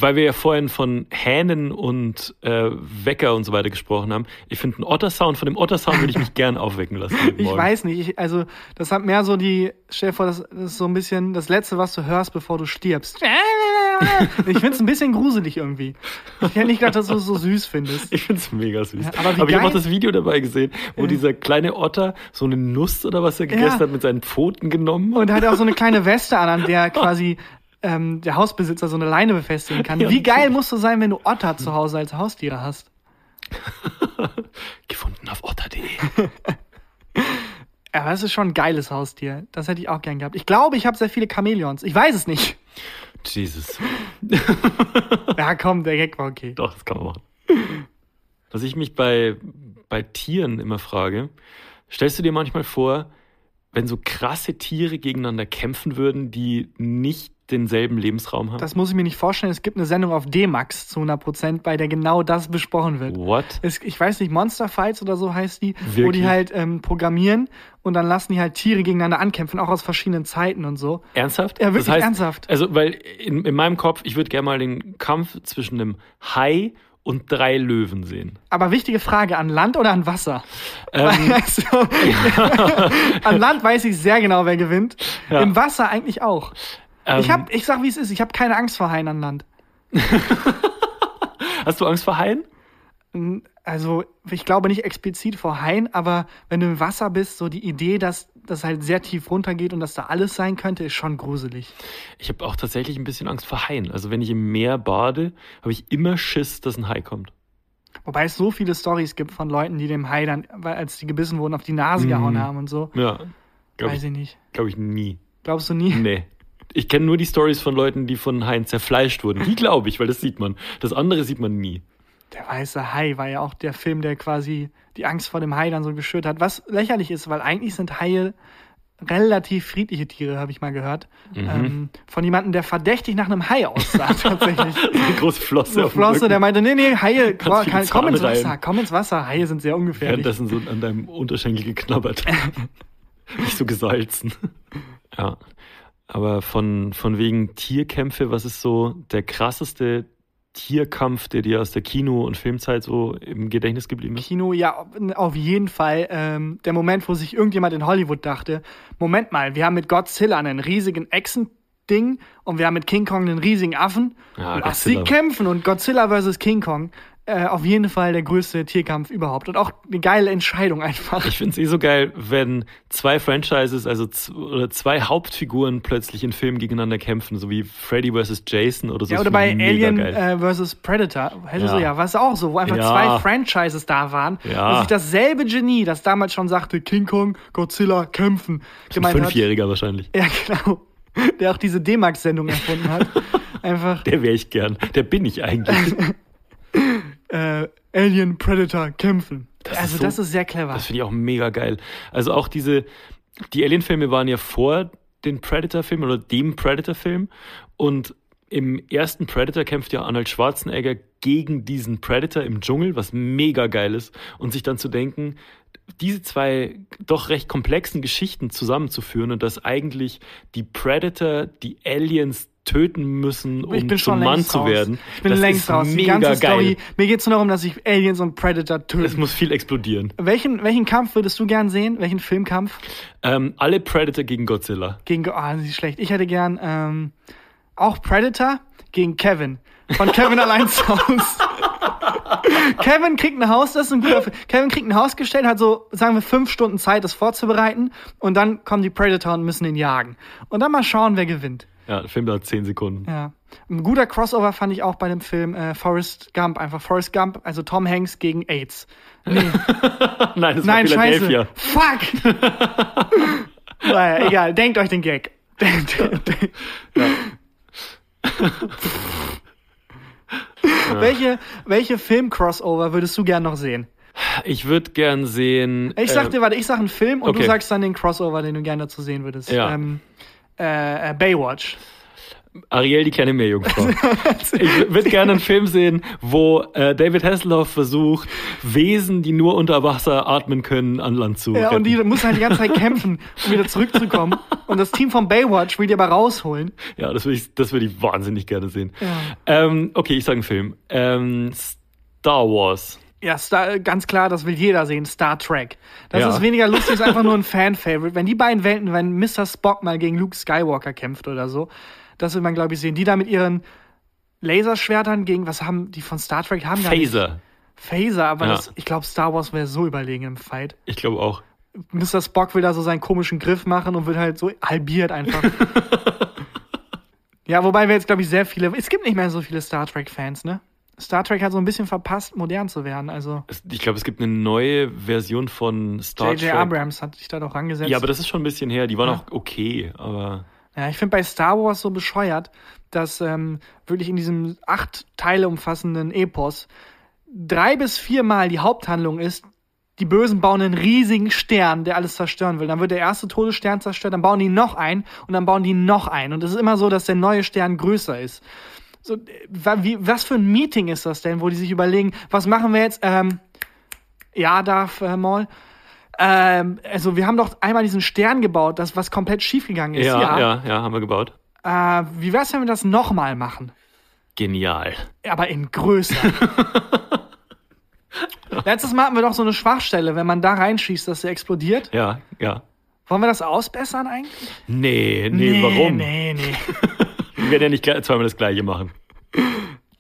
B: weil wir ja vorhin von Hähnen und äh, Wecker und so weiter gesprochen haben. Ich finde einen Otter-Sound, von dem Otter-Sound würde ich mich gern aufwecken lassen.
A: Ich weiß nicht, ich, also das hat mehr so die, stell dir vor, das, das ist so ein bisschen das Letzte, was du hörst, bevor du stirbst. Ich find's ein bisschen gruselig irgendwie. Ich hätte nicht gedacht, dass du es so süß findest.
B: Ich finde es mega süß.
A: Ja, aber
B: aber ich habe auch das Video dabei gesehen, wo dieser kleine Otter so eine Nuss oder was er gegessen
A: Ja.
B: hat mit seinen Pfoten genommen
A: Und er hat auch so eine kleine Weste an, an der quasi ähm, der Hausbesitzer so eine Leine befestigen kann.
B: Ja.
A: Wie geil musst du sein, wenn du Otter zu Hause als Haustiere hast?
B: Gefunden auf otter.de.
A: Ja, das ist schon ein geiles Haustier. Das hätte ich auch gern gehabt. Ich glaube, ich habe sehr viele Chamäleons. Ich weiß es nicht.
B: Jesus.
A: Ja, komm, der Gag war okay.
B: Doch, das kann man machen. Was ich mich bei, bei Tieren immer frage, stellst du dir manchmal vor, wenn so krasse Tiere gegeneinander kämpfen würden, die nicht denselben Lebensraum haben?
A: Das muss ich mir nicht vorstellen. Es gibt eine Sendung auf D-Max zu 100 Prozent, bei der genau das besprochen wird.
B: What?
A: Es, ich weiß nicht, Monster Fights oder so heißt die, wo
B: Wirklich?
A: die halt ähm, programmieren und dann lassen die halt Tiere gegeneinander ankämpfen, auch aus verschiedenen Zeiten und so.
B: Ernsthaft?
A: Ja, wirklich
B: das heißt,
A: ernsthaft.
B: Also, weil in, in meinem Kopf, ich würde gerne mal den Kampf zwischen einem Hai und drei Löwen sehen.
A: Aber wichtige Frage, an Land oder an Wasser?
B: Ähm,
A: Also, an Land weiß ich sehr genau, wer gewinnt.
B: Ja.
A: Im Wasser eigentlich auch. Ich
B: ähm,
A: hab, ich sag, wie es ist, ich habe keine Angst vor Haien an Land.
B: Hast du Angst vor Haien?
A: Also, ich glaube nicht explizit vor Haien, aber wenn du im Wasser bist, so die Idee, dass das halt sehr tief runtergeht und dass da alles sein könnte, ist schon gruselig.
B: Ich habe auch tatsächlich ein bisschen Angst vor Haien. Also, wenn ich im Meer bade, habe ich immer Schiss, dass ein Hai kommt.
A: Wobei es so viele Stories gibt von Leuten, die dem Hai dann, als die gebissen wurden, auf die Nase gehauen haben und so.
B: Ja, glaube
A: Weiß
B: ich,
A: ich nicht.
B: glaub ich nie.
A: Glaubst du nie?
B: Nee. Ich kenne nur die Stories von Leuten, die von Haien zerfleischt wurden. Die glaube ich, weil das sieht man. Das andere sieht man nie.
A: Der weiße Hai war ja auch der Film, der quasi die Angst vor dem Hai dann so geschürt hat. Was lächerlich ist, weil eigentlich sind Haie relativ friedliche Tiere, habe ich mal gehört.
B: Mhm.
A: Ähm, von jemandem, der verdächtig nach einem Hai aussah, tatsächlich.
B: Eine große Flosse dem
A: Flosse, der meinte, nee, nee, Haie, komm, komm ins. Wasser, komm ins Wasser. Haie sind sehr ungefährlich.
B: Währenddessen so an deinem Unterschenkel geknabbert. Nicht so gesalzen. Ja. Aber von, von wegen Tierkämpfe, was ist so der krasseste Tierkampf, der dir aus der Kino- und Filmzeit so im Gedächtnis geblieben ist?
A: Kino, ja, auf jeden Fall. Ähm, der Moment, wo sich irgendjemand in Hollywood dachte, Moment mal, wir haben mit Godzilla einen riesigen Echsen-Ding und wir haben mit King Kong einen riesigen Affen.
B: Ja,
A: und ach, sie kämpfen und Godzilla versus King Kong. Äh, auf jeden Fall der größte Tierkampf überhaupt. Und auch eine geile Entscheidung einfach.
B: Ich finde es eh so geil, wenn zwei Franchises, also oder zwei Hauptfiguren plötzlich in Filmen gegeneinander kämpfen, so wie Freddy vs. Jason oder so.
A: Ja, oder bei Alien äh, vs. Predator, hättest
B: Ja.
A: du ja, was auch so, wo einfach
B: Ja.
A: zwei Franchises da waren
B: Ja.
A: und sich dasselbe Genie, das damals schon sagte, King Kong, Godzilla, kämpfen,
B: Ein
A: gemeint hat.
B: Fünfjähriger wahrscheinlich.
A: Ja, genau. Der auch diese D-Max-Sendung erfunden hat. Einfach
B: Der wäre ich gern. Der bin ich eigentlich.
A: äh, Alien, Predator, kämpfen.
B: Das
A: also
B: ist so-
A: das ist sehr clever.
B: Das finde ich auch mega geil. Also auch diese, die Alien-Filme waren ja vor den Predator-Filmen oder dem Predator-Film und im ersten Predator kämpft ja Arnold Schwarzenegger gegen diesen Predator im Dschungel, was mega geil ist. Und sich dann zu denken, diese zwei doch recht komplexen Geschichten zusammenzuführen und dass eigentlich die Predator die Aliens töten müssen, um
A: ich bin
B: zum
A: schon
B: Mann zu
A: raus.
B: werden.
A: Ich bin
B: das
A: längst
B: ist
A: raus. Die
B: mega
A: ganze
B: geil.
A: Story. Mir geht es nur darum, dass sich Aliens und Predator töten.
B: Es muss viel explodieren.
A: welchen, welchen Kampf würdest du gern sehen? Welchen Filmkampf?
B: Ähm, alle Predator gegen Godzilla.
A: Gegen, oh, das ist schlecht. Ich hätte gern ähm, auch Predator gegen Kevin. Von Kevin allein zu Haus. Kevin kriegt ein Haus, das ist ein guter Film. Kevin kriegt ein Haus gestellt, hat so, sagen wir, fünf Stunden Zeit, das vorzubereiten. Und dann kommen die Predator und müssen ihn jagen. Und dann mal schauen, wer gewinnt.
B: Ja, der Film dauert 10 Sekunden.
A: Ja. Ein guter Crossover fand ich auch bei dem Film äh, Forrest Gump. Einfach Forrest Gump, also Tom Hanks gegen AIDS. Nee,
B: Nein, das
A: nein,
B: war Philadelphia.
A: scheiße. Fuck! naja, egal, denkt euch den Gag. welche, welche Film-Crossover würdest du gern noch sehen?
B: Ich würde gern sehen.
A: Ich sag
B: äh,
A: dir, warte, ich sag einen Film und du
B: okay.
A: sagst dann den Crossover, den du gerne dazu sehen würdest.
B: Ja.
A: Ähm, äh, äh, Baywatch.
B: Ariel, die kleine Meerjungfrau. ich würde gerne einen Film sehen, wo äh, David Hasselhoff versucht, Wesen, die nur unter Wasser atmen können, an Land zu
A: Ja,
B: retten.
A: und die müssen halt die ganze Zeit kämpfen, um wieder zurückzukommen. Und das Team von Baywatch will die aber rausholen.
B: ja, das würde ich, das würd ich wahnsinnig gerne sehen.
A: Ja.
B: Ähm, okay, ich sage einen Film. Ähm, Star Wars.
A: Ja, Star, ganz klar, das will jeder sehen, Star Trek. Das
B: Ja.
A: ist weniger lustig, ist einfach nur ein Fan-Favorite. Wenn die beiden Welten, wenn Mr. Spock mal gegen Luke Skywalker kämpft oder so, das will man, glaube ich, sehen. Die da mit ihren Laserschwertern gegen, was haben die von Star Trek? Haben
B: Phaser.
A: Phaser, aber
B: Ja.
A: das, ich glaube, Star Wars wäre so überlegen im Fight.
B: Ich glaube auch.
A: Mr. Spock will da so seinen komischen Griff machen und wird halt so halbiert einfach. ja, wobei wir jetzt, glaube ich, sehr viele. Es gibt nicht mehr so viele Star Trek-Fans, ne? Star Trek hat so ein bisschen verpasst, modern zu werden. Also,
B: Ich glaube, es gibt eine neue Version von Star
A: J.J.
B: Trek.
A: Abrams hat sich da doch rangesetzt.
B: Ja, aber das ist schon ein bisschen her. Die waren
A: Ja.
B: auch okay, aber
A: Ja, ich finde bei Star Wars so bescheuert, dass ähm, wirklich in diesem acht Teile umfassenden Epos drei bis viermal die Haupthandlung ist, die Bösen bauen einen riesigen Stern, der alles zerstören will. Dann wird der erste Todesstern zerstört, dann bauen die noch einen und dann bauen die noch einen. Und es ist immer so, dass der neue Stern größer ist. So, äh, wie, was für ein Meeting ist das denn, wo die sich überlegen, was machen wir jetzt? Ähm, ja, darf äh, Maul. Ähm, also wir haben doch einmal diesen Stern gebaut, das was komplett schiefgegangen ist.
B: Ja, ja, ja, haben wir gebaut.
A: Äh, wie wär's, wenn wir das nochmal machen?
B: Genial.
A: Aber in größer. Letztes Mal hatten wir doch so eine Schwachstelle, wenn man da reinschießt, dass sie explodiert.
B: Ja, ja.
A: Wollen wir das ausbessern eigentlich?
B: Nee, nee, warum?
A: Nee, nee.
B: Wir werden ja nicht zweimal das gleiche machen.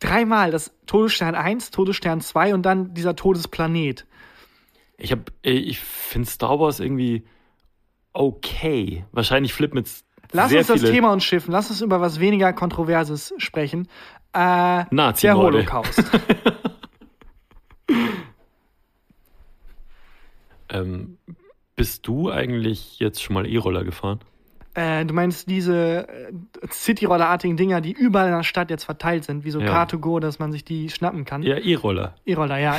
A: Dreimal das Todesstern 1, Todesstern 2 und dann dieser Todesplanet.
B: Ich hab, ich finde Star Wars irgendwie okay. Wahrscheinlich flippen jetzt
A: Lass
B: sehr
A: uns das
B: viele
A: Thema uns schiffen. Lass uns über was weniger Kontroverses sprechen. Äh, der
B: Nazi-Morde.
A: Holocaust.
B: Ähm, bist du eigentlich jetzt schon mal E-Roller gefahren?
A: Äh, du meinst diese äh, City-Roller-artigen Dinger, die überall in der Stadt jetzt verteilt sind, wie so
B: Ja.
A: Car2Go, dass man sich die schnappen kann?
B: Ja, E-Roller.
A: E-Roller, ja.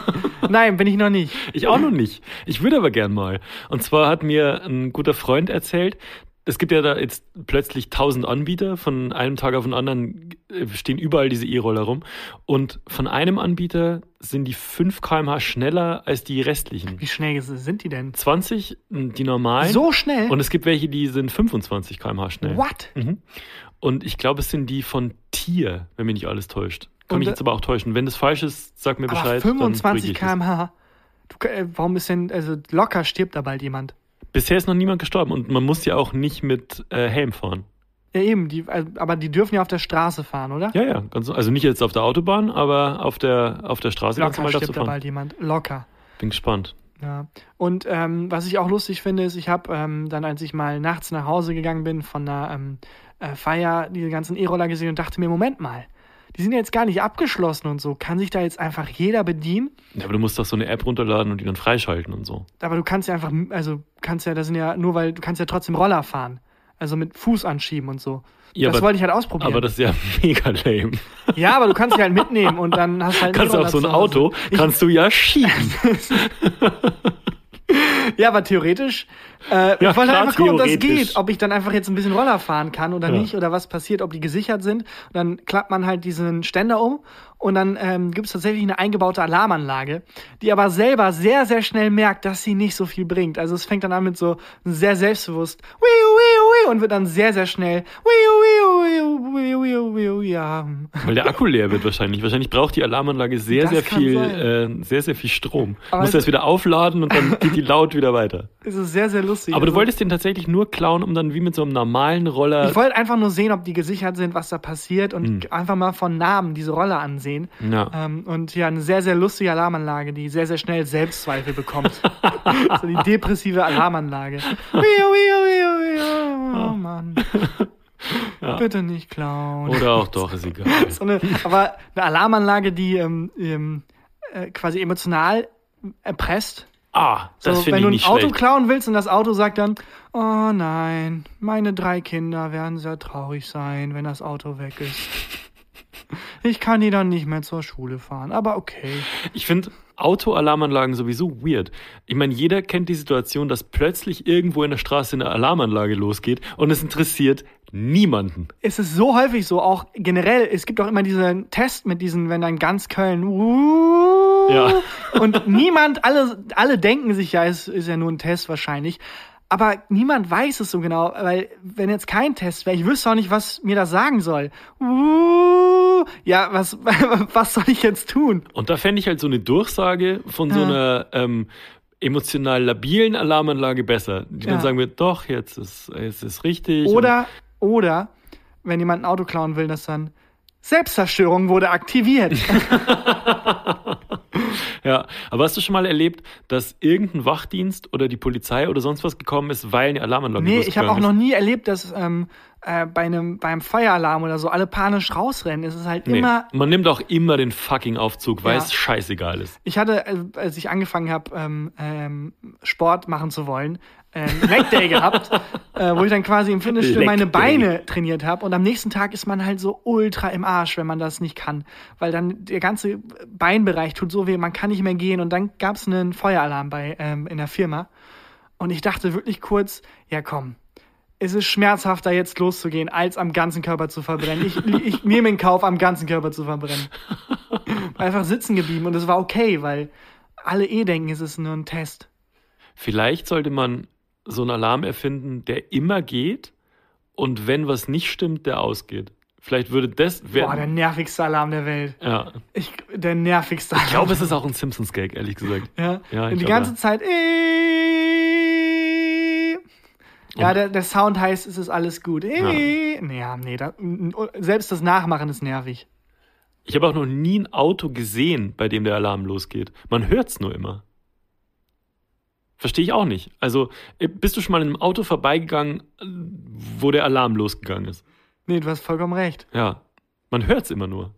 A: Nein, bin ich noch nicht.
B: Ich auch noch nicht. Ich würde aber gern mal. Und zwar hat mir ein guter Freund erzählt, es gibt ja da jetzt plötzlich tausend Anbieter. Von einem Tag auf den anderen äh, stehen überall diese E-Roller rum. Und von einem Anbieter sind die 5 km/h schneller als die restlichen.
A: Wie schnell sind die denn?
B: 20, die normalen.
A: So schnell?
B: Und es gibt welche, die sind 25 km/h schnell.
A: What?
B: Mhm. Und ich glaube, es sind die von Tier, wenn mich nicht alles täuscht. Kann
A: Und,
B: mich
A: äh,
B: jetzt aber auch täuschen. Wenn das falsch ist, sag mir Bescheid. dann
A: 25
B: korrigiere ich das.
A: km/h. Du, äh, warum ist denn, also locker stirbt da bald jemand?
B: Bisher ist noch niemand gestorben und man muss ja auch nicht mit äh, Helm fahren.
A: Ja, eben, die, äh, aber die dürfen ja auf der Straße fahren, oder?
B: Ja, ja, ganz, also nicht jetzt auf der Autobahn, aber auf der, auf der Straße ganz
A: Locker
B: normal darfst du
A: stirbt da bald jemand. Locker.
B: Bin gespannt.
A: Ja. Und ähm, was ich auch lustig finde, ist, ich habe ähm, dann, als ich mal nachts nach Hause gegangen bin von einer ähm, äh, Feier, diese ganzen E-Roller gesehen und dachte mir, Moment mal, die sind ja jetzt gar nicht abgeschlossen und so. Kann sich da jetzt einfach jeder bedienen?
B: Ja, aber du musst doch so eine App runterladen und die dann freischalten und so.
A: Aber du kannst ja einfach, also kannst ja, das sind ja nur, weil du kannst ja trotzdem Roller fahren. Also mit Fuß anschieben und so.
B: Ja,
A: das
B: aber-
A: wollte ich halt ausprobieren.
B: Aber das ist ja mega lame.
A: ja, aber du kannst sie halt mitnehmen und dann hast halt einen
B: Kannst du auf so ein. Auto, kannst du ja schieben.
A: Ja, aber theoretisch, äh,
B: Ja,
A: ich wollte
B: klar,
A: einfach gucken, ob das geht, ob ich dann einfach jetzt ein bisschen Roller fahren kann oder
B: Ja.
A: nicht oder was passiert, ob die gesichert sind. Und dann klappt man halt diesen Ständer um und dann ähm, gibt es tatsächlich eine eingebaute Alarmanlage, die aber selber sehr, sehr schnell merkt, dass sie nicht so viel bringt. Also es fängt dann an mit so sehr selbstbewusst wiu, wiu, wiu, und wird dann sehr, sehr schnell ja.
B: Weil der Akku leer wird wahrscheinlich. Wahrscheinlich braucht die Alarmanlage sehr,
A: Das
B: sehr viel, äh, sehr, sehr viel Strom. Du
A: Aber
B: musst
A: also-
B: erst wieder aufladen und dann geht die laut wieder weiter.
A: Es ist sehr, sehr lustig.
B: Aber du
A: Also-
B: wolltest den tatsächlich nur klauen, um dann wie mit so einem normalen Roller.
A: Ich wollte einfach nur sehen, ob die gesichert sind, was da passiert und einfach mal von Namen diese Rolle ansehen.
B: Hm. Ja.
A: Ähm, und ja, eine sehr, sehr lustige Alarmanlage, die sehr, sehr schnell Selbstzweifel bekommt. so die depressive Alarmanlage. Wio, wio, wio, wio. Oh Mann. Bitte nicht klauen.
B: Oder auch doch, ist egal.
A: So eine, aber eine Alarmanlage, die ähm, ähm, äh, quasi emotional erpresst.
B: Ah, das
A: So,
B: finde
A: wenn
B: ich
A: du ein
B: nicht
A: Auto klauen willst und das Auto sagt dann, oh nein, meine drei Kinder werden sehr traurig sein, wenn das Auto weg ist. Ich kann die dann nicht mehr zur Schule fahren, aber okay.
B: Ich finde Autoalarmanlagen sowieso weird. Ich meine, jeder kennt die Situation, dass plötzlich irgendwo in der Straße eine Alarmanlage losgeht und es interessiert niemanden.
A: Es ist so häufig so, auch generell, es gibt auch immer diesen Test mit diesen, wenn dann ganz Köln, uh,
B: Ja.
A: und niemand, alle, alle denken sich ja, es ist ja nur ein Test wahrscheinlich. Aber niemand weiß es so genau, weil wenn jetzt kein Test wäre, ich wüsste auch nicht, was mir das sagen soll. Uh, ja, was, was soll ich jetzt tun?
B: Und da fände ich halt so eine Durchsage von so
A: Ja.
B: einer ähm, emotional labilen Alarmanlage besser. Die dann
A: Ja.
B: sagen wird, doch, jetzt ist es ist richtig.
A: Oder, oder, wenn jemand ein Auto klauen will, das dann Selbstzerstörung wurde aktiviert.
B: Ja, aber hast du schon mal erlebt, dass irgendein Wachdienst oder die Polizei oder sonst was gekommen ist, weil eine Alarmanlage
A: Nee, ich habe auch
B: losgegangen
A: noch nie erlebt, dass ähm, äh, bei einem beim Feueralarm oder so alle panisch rausrennen. Es ist halt
B: ist? Nee.
A: immer.
B: Man nimmt auch immer den fucking Aufzug, weil
A: Ja.
B: es scheißegal ist.
A: Ich hatte, äh, als ich angefangen habe, ähm, ähm, Sport machen zu wollen, ähm, Leg Day gehabt, äh, wo ich dann quasi im Fitnessstudio meine. Beine trainiert habe. Und am nächsten Tag ist man halt so ultra im Arsch, wenn man das nicht kann. Weil dann der ganze Beinbereich tut so weh, man kann nicht mehr gehen. Und dann gab es einen Feueralarm bei ähm, in der Firma. Und ich dachte wirklich kurz, ja komm, es ist schmerzhafter jetzt loszugehen, als am ganzen Körper zu verbrennen. Ich, ich nehme in Kauf, am ganzen Körper zu verbrennen. Einfach sitzen geblieben und es war okay, weil alle eh denken, es ist nur ein Test.
B: Vielleicht sollte man so einen Alarm erfinden, der immer geht und wenn was nicht stimmt, der ausgeht. Vielleicht würde das
A: Boah, der
B: werden.
A: nervigste Alarm der Welt.
B: Ja.
A: Ich, der nervigste Alarm.
B: Ich glaube, es ist auch ein Simpsons-Gag, ehrlich gesagt.
A: ja.
B: Ja, ich
A: und die ganze
B: ja.
A: Zeit. äh, Ja, der, der Sound heißt, es ist alles gut. Äh, nee, ja, nee, da, selbst das Nachmachen ist nervig.
B: Ich habe auch noch nie ein Auto gesehen, bei dem der Alarm losgeht. Man hört es nur immer. Verstehe ich auch nicht. Also, äh, bist du schon mal in einem Auto vorbeigegangen, äh, wo der Alarm losgegangen ist?
A: Nee, du hast vollkommen recht.
B: Ja. Man hört es immer nur.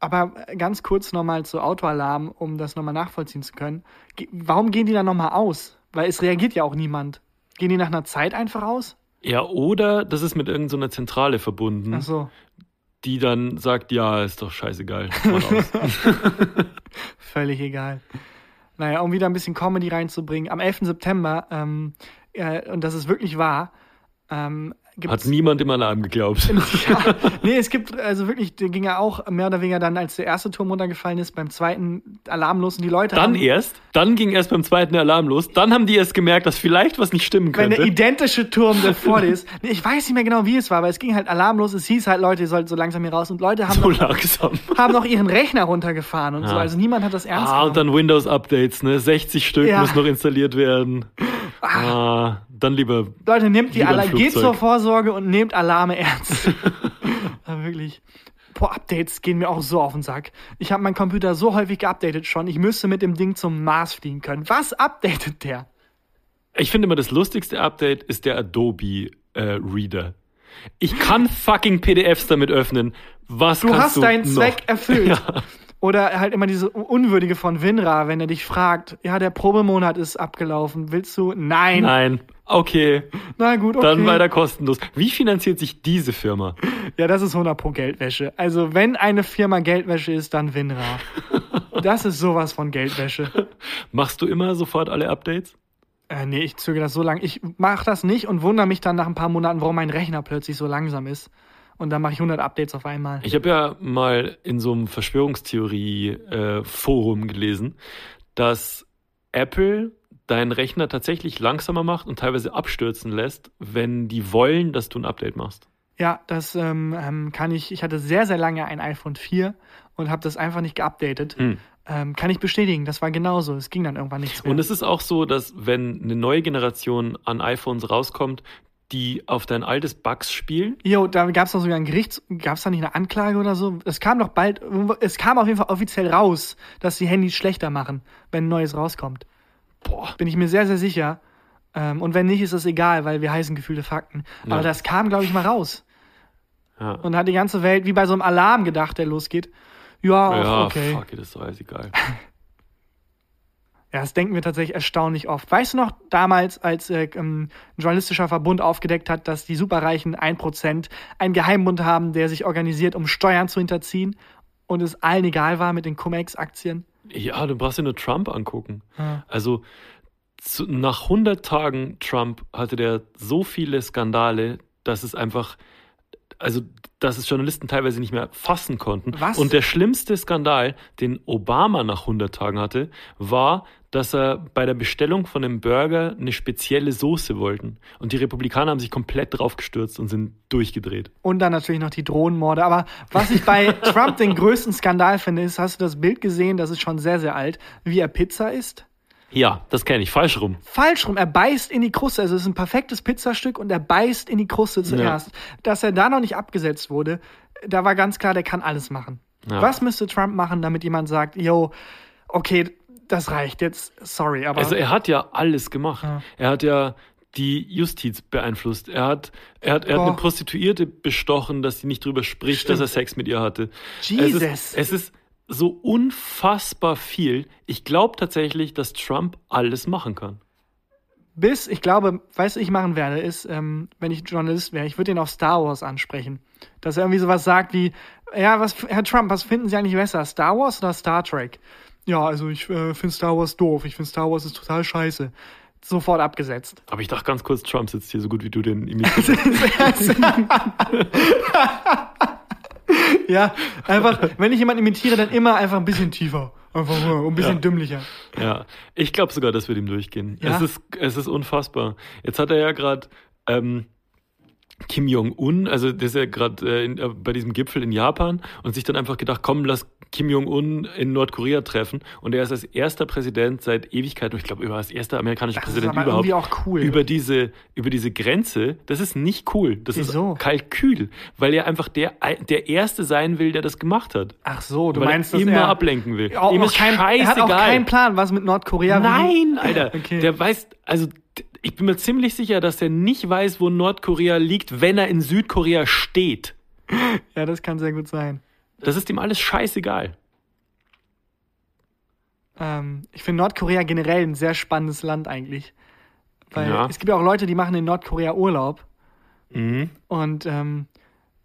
A: Aber ganz kurz nochmal zu Autoalarm, um das nochmal nachvollziehen zu können. Ge warum gehen die dann nochmal aus? Weil es reagiert ja auch niemand. Gehen die nach einer Zeit einfach aus?
B: Ja, oder das ist mit irgendeiner Zentrale verbunden,
A: Ach so,
B: die dann sagt, ja, ist doch scheißegal.
A: Völlig egal. Naja, um wieder ein bisschen Comedy reinzubringen. Am 11. September, ähm, äh, und das ist wirklich wahr, ähm,
B: Hat niemand im Alarm geglaubt.
A: ja, nee, es gibt also wirklich, der ging ja auch mehr oder weniger dann, als der erste Turm runtergefallen ist, beim zweiten Alarm los und die Leute
B: Dann
A: haben,
B: erst, dann ging erst beim zweiten Alarm los, dann haben die erst gemerkt, dass vielleicht was nicht stimmen
A: wenn der
B: könnte.
A: identische Turm, der vor dir ist. Nee, ich weiß nicht mehr genau, wie es war, aber es ging halt Alarm los. Es hieß halt, Leute, ihr sollt so langsam hier raus. Und Leute haben,
B: So
A: noch,
B: langsam.
A: haben noch ihren Rechner runtergefahren und so.
B: Ja.
A: Also niemand hat das ernst
B: Ah, und
A: genommen.
B: dann Windows-Updates, ne? 60 Stück
A: Ja.
B: müssen noch installiert werden. Ah, dann lieber.
A: Leute, nehmt die Alarme, geht zur Vorsorge und nehmt Alarme ernst. aber wirklich. Boah, Updates gehen mir auch so auf den Sack. Ich habe meinen Computer so häufig geupdatet schon, ich müsste mit dem Ding zum Mars fliegen können. Was updatet der?
B: Ich finde immer, das lustigste Update ist der Adobe äh, Reader. Ich kann fucking PDFs damit öffnen. Was
A: Du hast
B: du
A: deinen? Zweck erfüllt.
B: Ja.
A: Oder halt immer diese Unwürdige von Winra, wenn er dich fragt, ja, der Probemonat ist abgelaufen, willst du? Nein.
B: Nein. Okay,
A: Na gut, okay.
B: dann weiter kostenlos. Wie finanziert sich diese Firma?
A: Ja, das ist 100 pro Geldwäsche. Also, wenn eine Firma Geldwäsche ist, dann Winra. das ist sowas von Geldwäsche.
B: Machst du immer sofort alle Updates?
A: Äh, nee, ich zögere das so lang. Ich mache das nicht und wundere mich dann nach ein paar Monaten, warum mein Rechner plötzlich so langsam ist. Und dann mache ich 100 Updates auf einmal.
B: Ich habe ja mal in so einem Verschwörungstheorie-Forum gelesen, dass Apple deinen Rechner tatsächlich langsamer macht und teilweise abstürzen lässt, wenn die wollen, dass du ein Update machst.
A: Ja, das ähm, ähm, kann ich. Ich hatte sehr, sehr lange ein iPhone 4 und habe das einfach nicht geupdatet.
B: Hm.
A: Ähm, kann ich bestätigen, das war genauso. Es ging dann irgendwann nichts mehr.
B: Und es ist auch so, dass wenn eine neue Generation an iPhones rauskommt, die auf dein altes Bugs spielen,
A: Jo, da gab es doch sogar ein Gerichts... Gab es da nicht eine Anklage oder so? Es kam doch bald... Es kam auf jeden Fall offiziell raus, dass die Handys schlechter machen, wenn ein neues rauskommt.
B: boah,
A: Bin ich mir sehr, sehr sicher. Ähm, und wenn nicht, ist das egal, weil wir heißen gefühlte Fakten.
B: Ja.
A: Aber das kam, glaube ich, mal raus.
B: ja.
A: Und hat die ganze Welt wie bei so einem Alarm gedacht, der losgeht. Ja,
B: ja,
A: okay.
B: fuck it, ist doch alles egal.
A: Ja, das denken wir tatsächlich erstaunlich oft. Weißt du noch, damals, als äh, ähm, ein journalistischer Verbund aufgedeckt hat, dass die Superreichen 1% einen Geheimbund haben, der sich organisiert, um Steuern zu hinterziehen und es allen egal war mit den Cum-Ex-Aktien?
B: Ja, du brauchst dir nur Trump angucken.
A: Ja.
B: Also zu, nach 100 Tagen Trump hatte der so viele Skandale, dass es einfach, also dass es Journalisten teilweise nicht mehr fassen konnten.
A: Was?
B: Und der schlimmste Skandal, den Obama nach 100 Tagen hatte, war, dass er bei der Bestellung von einem Burger eine spezielle Soße wollten. Und die Republikaner haben sich komplett drauf gestürzt und sind durchgedreht.
A: Und dann natürlich noch die Drohnenmorde. Aber was ich bei Trump den größten Skandal finde, ist, hast du das Bild gesehen, das ist schon sehr, sehr alt, wie er Pizza isst?
B: Ja, das kenne ich, falsch rum.
A: Falsch rum, er beißt in die Kruste. Also es ist ein perfektes Pizzastück und er beißt in die Kruste zuerst. Dass er da noch nicht abgesetzt wurde, da war ganz klar, der kann alles machen.
B: Ja.
A: Was müsste Trump machen, damit jemand sagt, yo, okay, das reicht jetzt, sorry, aber
B: Also er hat ja alles gemacht.
A: Ja.
B: Er hat ja die Justiz beeinflusst. Er hat, er hat, er hat eine Prostituierte bestochen, dass sie nicht drüber spricht,
A: Stimmt.
B: dass er Sex mit ihr hatte.
A: Jesus.
B: Es ist, es ist so unfassbar viel. Ich glaube tatsächlich, dass Trump alles machen kann.
A: bis, ich glaube, du, ich machen werde, ist, ähm, wenn ich Journalist wäre, ich würde ihn auf Star Wars ansprechen. Dass er irgendwie sowas sagt wie, ja, was, Herr Trump, was finden Sie eigentlich besser, Star Wars oder Star Trek? Ja, also ich äh, finde Star Wars doof, ich finde Star Wars ist total scheiße. Sofort abgesetzt.
B: Aber ich dachte ganz kurz, Trump sitzt hier so gut wie du den imitierst.
A: ja, einfach, wenn ich jemanden imitiere, dann immer einfach ein bisschen tiefer. Einfach nur ein bisschen
B: Ja.
A: dümmlicher.
B: Ja, ich glaube sogar, das wird ihm durchgehen.
A: Ja?
B: Es, ist, es ist unfassbar. Jetzt hat er ja gerade ähm, Kim Jong-un, also der ist ja gerade äh, äh, bei diesem Gipfel in Japan und sich dann einfach gedacht, komm, lass Kim Jong-un in Nordkorea treffen. Und er ist als erster Präsident seit Ewigkeit, und ich glaube, als erster amerikanischer
A: Das
B: Präsident überhaupt,
A: cool.
B: über diese, über diese Grenze, das ist nicht cool. Das
A: Wieso?
B: ist Kalkül, weil er einfach der, der Erste sein will, der das gemacht hat.
A: Ach so, du
B: weil
A: meinst,
B: er
A: dass
B: immer
A: er
B: ablenken will.
A: auch
B: Ihm ist
A: kein, er hat auch
B: scheißegal.
A: keinen Plan, was mit Nordkorea
B: Nein, Alter.
A: Okay.
B: Der weiß, also ich bin mir ziemlich sicher, dass er nicht weiß, wo Nordkorea liegt, wenn er in Südkorea steht.
A: Ja, das kann sehr gut sein.
B: Das ist ihm alles scheißegal.
A: Ähm, ich finde Nordkorea generell ein sehr spannendes Land eigentlich. Weil
B: Ja.
A: es gibt ja auch Leute, die machen in Nordkorea Urlaub.
B: Mhm.
A: Und ähm,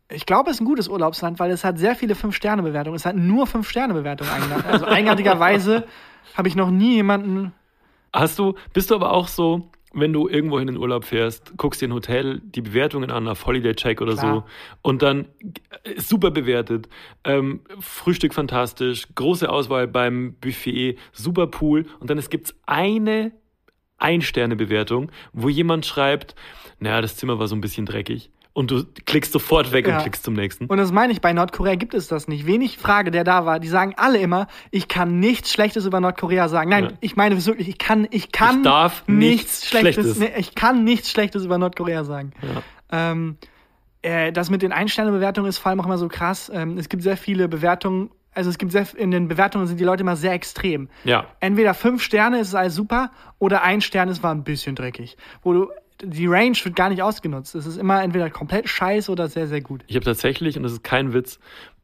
A: ich glaube, es ist ein gutes Urlaubsland, weil es hat sehr viele Fünf-Sterne-Bewertungen. Es hat nur Fünf-Sterne-Bewertungen eigentlich. Also eigenartigerweise habe ich noch nie jemanden.
B: Hast du, bist du aber auch so, wenn du irgendwo in den Urlaub fährst, guckst dir ein Hotel, die Bewertungen an auf Holiday Check oder
A: Klar.
B: so und dann äh, super bewertet, ähm, Frühstück fantastisch, große Auswahl beim Buffet, super Pool und dann es gibt's eine Ein-Sterne-Bewertung, wo jemand schreibt, naja, das Zimmer war so ein bisschen dreckig und du klickst sofort weg
A: Ja.
B: und klickst zum nächsten.
A: Und das meine ich, bei Nordkorea gibt es das nicht. Wenig Frage, der da war, die sagen alle immer, ich kann nichts Schlechtes über Nordkorea sagen. Nein,
B: Ja.
A: ich meine wirklich, ich kann, ich kann
B: Ich darf nichts Schlechtes.
A: Nee, ich kann nichts Schlechtes über Nordkorea sagen.
B: Ja.
A: Ähm, äh, das mit den Ein-Sterne-Bewertungen ist vor allem auch immer so krass. Ähm, es gibt sehr viele Bewertungen, also es gibt sehr, in den Bewertungen sind die Leute immer sehr extrem.
B: ja.
A: Entweder fünf Sterne ist alles super oder ein Stern ist war ein bisschen dreckig. Wo du, die Range wird gar nicht ausgenutzt. Es ist immer entweder komplett scheiße oder sehr, sehr gut.
B: Ich habe tatsächlich, und das ist kein Witz,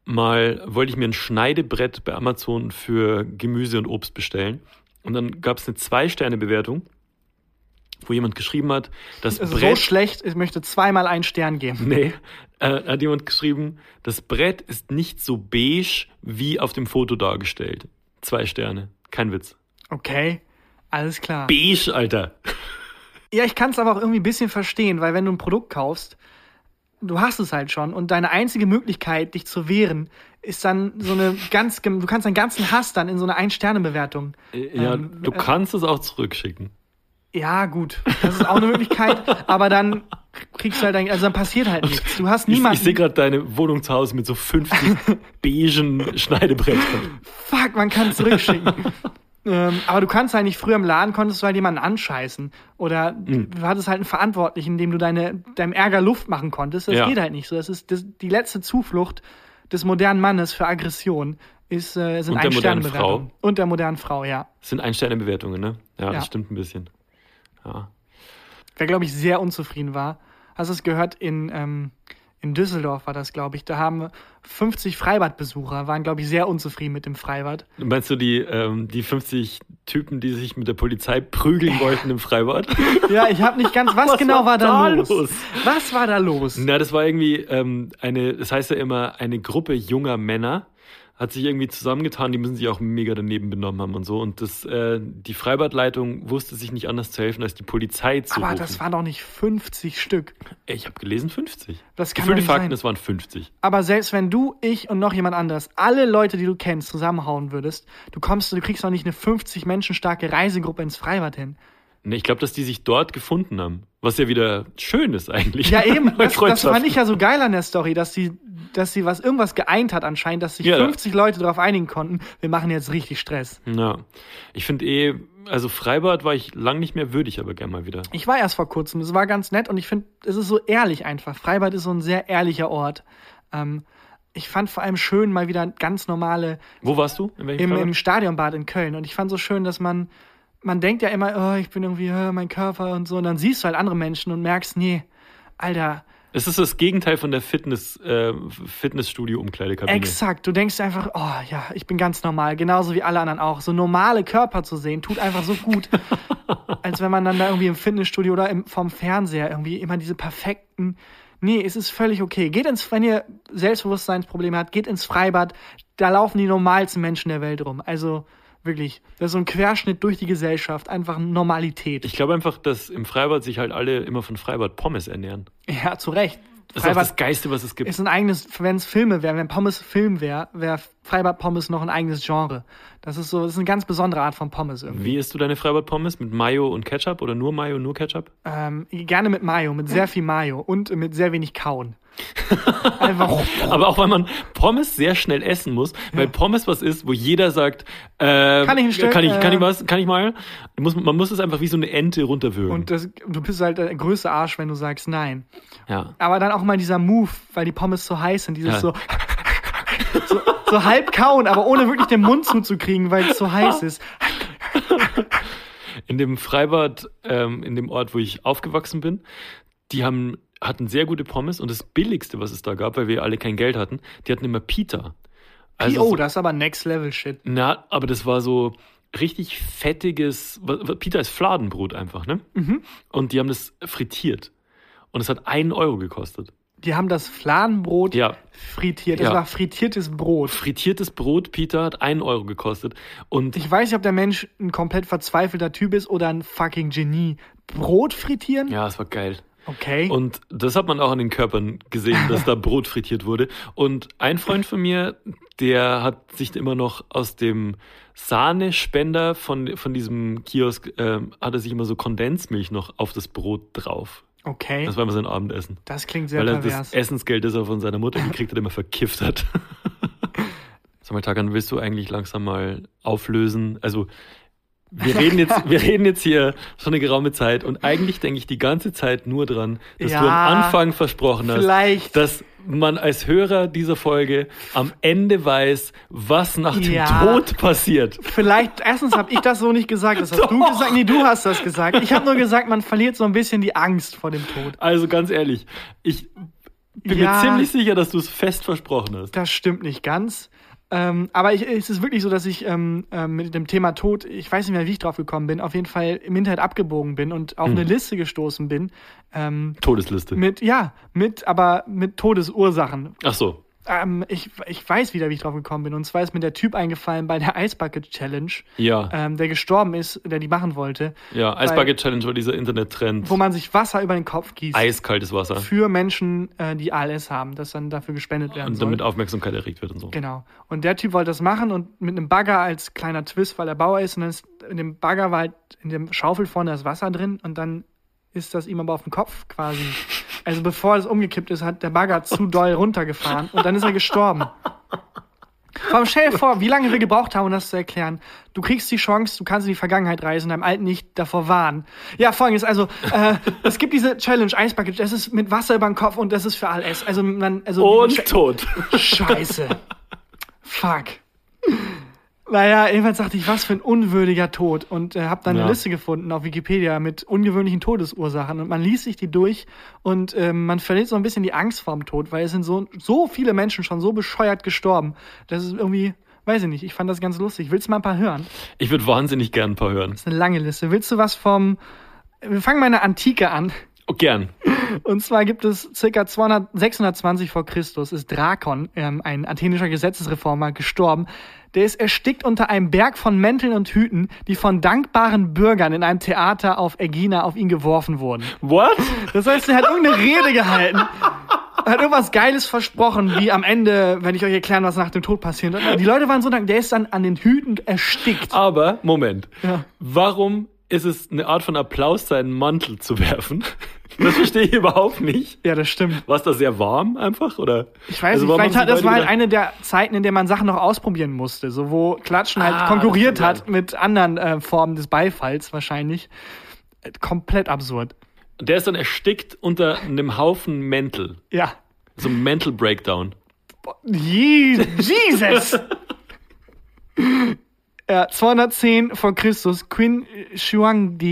B: mal wollte ich mir ein Schneidebrett bei Amazon für Gemüse und Obst bestellen. Und dann gab es eine Zwei-Sterne-Bewertung, wo jemand geschrieben hat, das
A: Es ist so
B: Brett.
A: schlecht, ich möchte zweimal einen Stern geben.
B: nee, äh, hat jemand geschrieben, das Brett ist nicht so beige wie auf dem Foto dargestellt. Zwei Sterne. Kein Witz.
A: Okay, alles klar.
B: Beige, Alter.
A: Ja, ich kann es aber auch irgendwie ein bisschen verstehen, weil wenn du ein Produkt kaufst, du hast es halt schon und deine einzige Möglichkeit, dich zu wehren, ist dann so eine ganz, du kannst deinen ganzen Hass dann in so eine Ein-Sterne-Bewertung.
B: Ja,
A: Ähm,
B: du
A: äh,
B: kannst es auch zurückschicken.
A: Ja, gut, das ist auch eine Möglichkeit, aber dann kriegst du halt, ein, also dann passiert halt nichts. Du hast
B: Ich,
A: niemanden.
B: ich sehe gerade deine Wohnung zu Hause mit so 50 beigen Schneidebrettern.
A: Fuck, man kann es zurückschicken. Ähm, aber du kannst halt nicht, früher im Laden konntest du halt jemanden anscheißen. Oder
B: Hm.
A: du hattest halt einen Verantwortlichen, dem du deine, deinem Ärger Luft machen konntest. Das
B: Ja.
A: geht halt nicht so. Das ist das, die letzte Zuflucht des modernen Mannes für Aggression ist, äh, sind
B: Und der modernen
A: Ein-Sterne-Bewertungen. Und der modernen Frau, ja.
B: Das sind Ein-Sterne-Bewertungen, ne? Ja,
A: Ja.
B: das stimmt ein bisschen. Ja.
A: Wer, glaube ich, sehr unzufrieden war. Hast du es gehört, in, ähm, in Düsseldorf war das, glaube ich. Da haben 50 Freibadbesucher, waren, glaube ich, sehr unzufrieden mit dem Freibad.
B: Meinst du die, ähm, die 50 Typen, die sich mit der Polizei prügeln wollten im Freibad?
A: Ja, ich habe nicht ganz, was,
B: Was
A: genau
B: war
A: war da los?
B: los?
A: Was war da los?
B: Na, das war irgendwie ähm, eine, das heißt ja immer, eine Gruppe junger Männer hat sich irgendwie zusammengetan, die müssen sich auch mega daneben benommen haben und so. Und das, äh, die Freibadleitung wusste sich nicht anders zu helfen, als die Polizei zu
A: Aber
B: rufen.
A: das waren doch nicht 50 Stück.
B: ich habe gelesen 50.
A: Das kann
B: Gefühlte
A: nicht
B: Fakten,
A: sein.
B: es waren 50.
A: Aber selbst wenn du, ich und noch jemand anderes, alle Leute, die du kennst, zusammenhauen würdest, du kommst, du kriegst doch nicht eine 50 Menschen starke Reisegruppe ins Freibad hin.
B: Ne, ich glaube, dass die sich dort gefunden haben. Was ja wieder schön ist eigentlich.
A: Ja, eben. Das, das fand ich ja so geil an der Story, dass sie, dass sie was, irgendwas geeint hat anscheinend, dass sich
B: Ja.
A: 50 Leute darauf einigen konnten, wir machen jetzt richtig Stress.
B: Ja. Ich finde eh, also Freibad war ich lang nicht mehr würdig, aber gern mal wieder.
A: Ich war erst vor kurzem, es war ganz nett und ich finde, es ist so ehrlich einfach. Freibad ist so ein sehr ehrlicher Ort. Ähm, ich fand vor allem schön, mal wieder ganz normale
B: Wo warst du?
A: Im, im Stadionbad in Köln. Und ich fand so schön, dass man, man denkt ja immer, oh, ich bin irgendwie, äh, mein Körper und so. Und dann siehst du halt andere Menschen und merkst, nee, Alter,
B: Es ist das Gegenteil von der Fitness, äh, Fitnessstudio-Umkleidekabine.
A: Exakt. Du denkst einfach, oh ja, ich bin ganz normal, genauso wie alle anderen auch. So normale Körper zu sehen, tut einfach so gut. als wenn man dann da irgendwie im Fitnessstudio oder im, vom Fernseher irgendwie immer diese perfekten. Nee, es ist völlig okay. Geht ins, wenn ihr Selbstbewusstseinsprobleme habt, geht ins Freibad. Da laufen die normalsten Menschen der Welt rum. Also wirklich, das ist so ein Querschnitt durch die Gesellschaft, einfach Normalität.
B: Ich glaube einfach, dass im Freibad sich halt alle immer von Freibad Pommes ernähren.
A: ja, zu Recht.
B: Das ist auch das Geiste, was es gibt.
A: ist ein eigenes, wenn es Filme wären, wenn Pommes Film wäre, wäre Freibad Pommes noch ein eigenes Genre. Das ist so, das ist eine ganz besondere Art von Pommes irgendwie.
B: Wie isst du deine Freibad-Pommes? Mit Mayo und Ketchup oder nur Mayo, nur Ketchup?
A: Ähm, gerne mit Mayo, mit sehr viel Mayo und mit sehr wenig Kauen.
B: Aber auch weil man Pommes sehr schnell essen muss, weil Pommes was ist, wo jeder sagt, äh,
A: Kann ich ein Stück,
B: kann ich, kann
A: äh,
B: ich was, kann ich mal? Muss, man muss es einfach wie so eine Ente runterwürgen.
A: Und das, du bist halt der größte Arsch, wenn du sagst nein.
B: ja.
A: Aber dann auch mal dieser Move, weil die Pommes so heiß sind, dieses
B: Ja.
A: so, so, so halb kauen, aber ohne wirklich den Mund zuzukriegen, weil es so heiß ist.
B: In dem Freibad, ähm, in dem Ort, wo ich aufgewachsen bin, die haben, hatten sehr gute Pommes und das billigste, was es da gab, weil wir alle kein Geld hatten, die hatten immer Pita. Also
A: oh, das ist aber Next Level Shit.
B: Na, aber das war so richtig fettiges, Pita ist Fladenbrot einfach, ne?
A: Mhm.
B: Und die haben das frittiert. Und es hat einen Euro gekostet.
A: Die haben das Fladenbrot
B: Ja.
A: frittiert. Das
B: Ja.
A: war frittiertes Brot.
B: Frittiertes Brot, Pita, hat einen Euro gekostet. Und
A: Ich weiß nicht, ob der Mensch ein komplett verzweifelter Typ ist oder ein fucking Genie. Brot frittieren?
B: ja, es war geil.
A: Okay.
B: Und das hat man auch an den Körpern gesehen, dass da Brot frittiert wurde. Und ein Freund von mir, der hat sich immer noch aus dem Sahnespender von, von diesem Kiosk, ähm, hat er sich immer so Kondensmilch noch auf das Brot drauf.
A: okay.
B: Das war immer sein Abendessen.
A: Das klingt sehr
B: Weil er
A: pervers.
B: das Essensgeld, das er von seiner Mutter gekriegt hat, immer verkifft hat. Sag mal, Tagan, willst du eigentlich langsam mal auflösen? Also, wir reden jetzt, wir reden jetzt hier schon eine geraume Zeit und eigentlich denke ich die ganze Zeit nur dran, dass du
A: Ja,
B: am Anfang versprochen hast,
A: vielleicht.
B: dass man als Hörer dieser Folge am Ende weiß, was nach dem
A: Ja.
B: Tod passiert.
A: Vielleicht, erstens habe ich das so nicht gesagt, das hast du
B: Doch.
A: gesagt. Nee, du hast das gesagt. Ich habe nur gesagt, man verliert so ein bisschen die Angst vor dem Tod.
B: Also ganz ehrlich, ich bin
A: Ja.
B: mir ziemlich sicher, dass du es fest versprochen hast.
A: Das stimmt nicht ganz. Ähm, aber ich, es ist wirklich so, dass ich ähm, ähm, mit dem Thema Tod, ich weiß nicht mehr, wie ich drauf gekommen bin, auf jeden Fall im Internet abgebogen bin und auf
B: Hm.
A: eine Liste gestoßen bin. Ähm,
B: Todesliste.
A: mit, ja, mit, aber mit Todesursachen.
B: Ach so.
A: Ähm, ich, ich weiß wieder, wie ich drauf gekommen bin. Und zwar ist mir der Typ eingefallen bei der Ice Bucket Challenge,
B: Ja.
A: ähm, der gestorben ist, der die machen wollte,
B: Ja, Ice Bucket Challenge war dieser Internettrend.
A: wo man sich Wasser über den Kopf gießt.
B: Eiskaltes Wasser.
A: Für Menschen, äh, die ALS haben, das dann dafür gespendet werden
B: Und
A: soll.
B: damit Aufmerksamkeit erregt wird und so.
A: Genau. Und der Typ wollte das machen und mit einem Bagger als kleiner Twist, weil er Bauer ist. Und dann ist in dem Bagger war halt in dem Schaufel vorne das Wasser drin und dann ist das ihm aber auf den Kopf quasi. Also bevor es umgekippt ist, hat der Bagger zu doll runtergefahren und dann ist er gestorben. Stell dir vor, wie lange wir gebraucht haben, um das zu erklären. Du kriegst die Chance, du kannst in die Vergangenheit reisen, deinem Alten nicht davor warnen. Ja, folgendes, also, äh, es gibt diese Challenge Ice Bucket, das ist mit Wasser über den Kopf und das ist für ALS. Also, man, also,
B: Und tot.
A: Scheiße. Fuck. Naja, jedenfalls dachte ich, was für ein unwürdiger Tod. Und äh, habe dann
B: Ja.
A: eine Liste gefunden auf Wikipedia mit ungewöhnlichen Todesursachen. Und man liest sich die durch und ähm, man verliert so ein bisschen die Angst vorm Tod, weil es sind so, so viele Menschen schon so bescheuert gestorben. Das ist irgendwie, weiß ich nicht, ich fand das ganz lustig. Willst du mal ein paar hören?
B: Ich würde wahnsinnig gern ein paar hören.
A: Das ist eine lange Liste. Willst du was vom. Wir fangen mal in der Antike an.
B: Oh, gern.
A: Und zwar gibt es circa 200, 620 vor Christus ist Drakon, ähm, ein athenischer Gesetzesreformer, gestorben. Der ist erstickt unter einem Berg von Mänteln und Hüten, die von dankbaren Bürgern in einem Theater auf Ägina auf ihn geworfen wurden.
B: What?
A: Das heißt, er hat irgendeine Rede gehalten, hat irgendwas Geiles versprochen, wie am Ende, wenn ich euch erklären, was nach dem Tod passiert. Die Leute waren so dankbar, der ist dann an den Hüten erstickt.
B: Aber, Moment.
A: Ja.
B: Warum ist es eine Art von Applaus, seinen Mantel zu werfen? Das verstehe ich überhaupt nicht.
A: Ja, das stimmt.
B: War es da sehr warm einfach? Oder?
A: Ich weiß
B: Also
A: nicht, vielleicht hat, das war halt eine der Zeiten, in der man Sachen noch ausprobieren musste, so wo Klatschen halt
B: Ah,
A: konkurriert
B: das kann
A: hat mit anderen äh, Formen des Beifalls wahrscheinlich. Äh, Komplett absurd.
B: Der ist dann erstickt unter einem Haufen Mäntel.
A: Ja.
B: So ein Mental Breakdown.
A: Je Jesus! Äh, 210 vor Christus, Qin Shi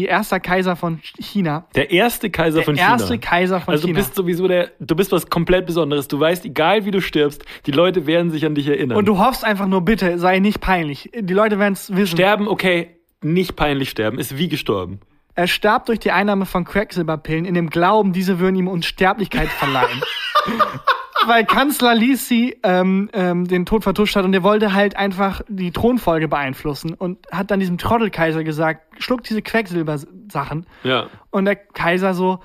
A: erster Kaiser von China.
B: Der erste Kaiser
A: Der
B: von China.
A: erste Kaiser von
B: also
A: China.
B: du bist sowieso der, du bist was komplett Besonderes. Du weißt, egal wie du stirbst, die Leute werden sich an dich erinnern.
A: Und du hoffst einfach nur, bitte, sei nicht peinlich. Die Leute werden es wissen.
B: sterben, okay, nicht peinlich sterben, ist wie gestorben.
A: Er starb durch die Einnahme von Quecksilberpillen in dem Glauben, diese würden ihm Unsterblichkeit verleihen. Weil Kanzler Lisi ähm, ähm, den Tod vertuscht hat und der wollte halt einfach die Thronfolge beeinflussen und hat dann diesem Trottelkaiser gesagt, schluck diese Quecksilbersachen.
B: Ja.
A: Und der Kaiser so,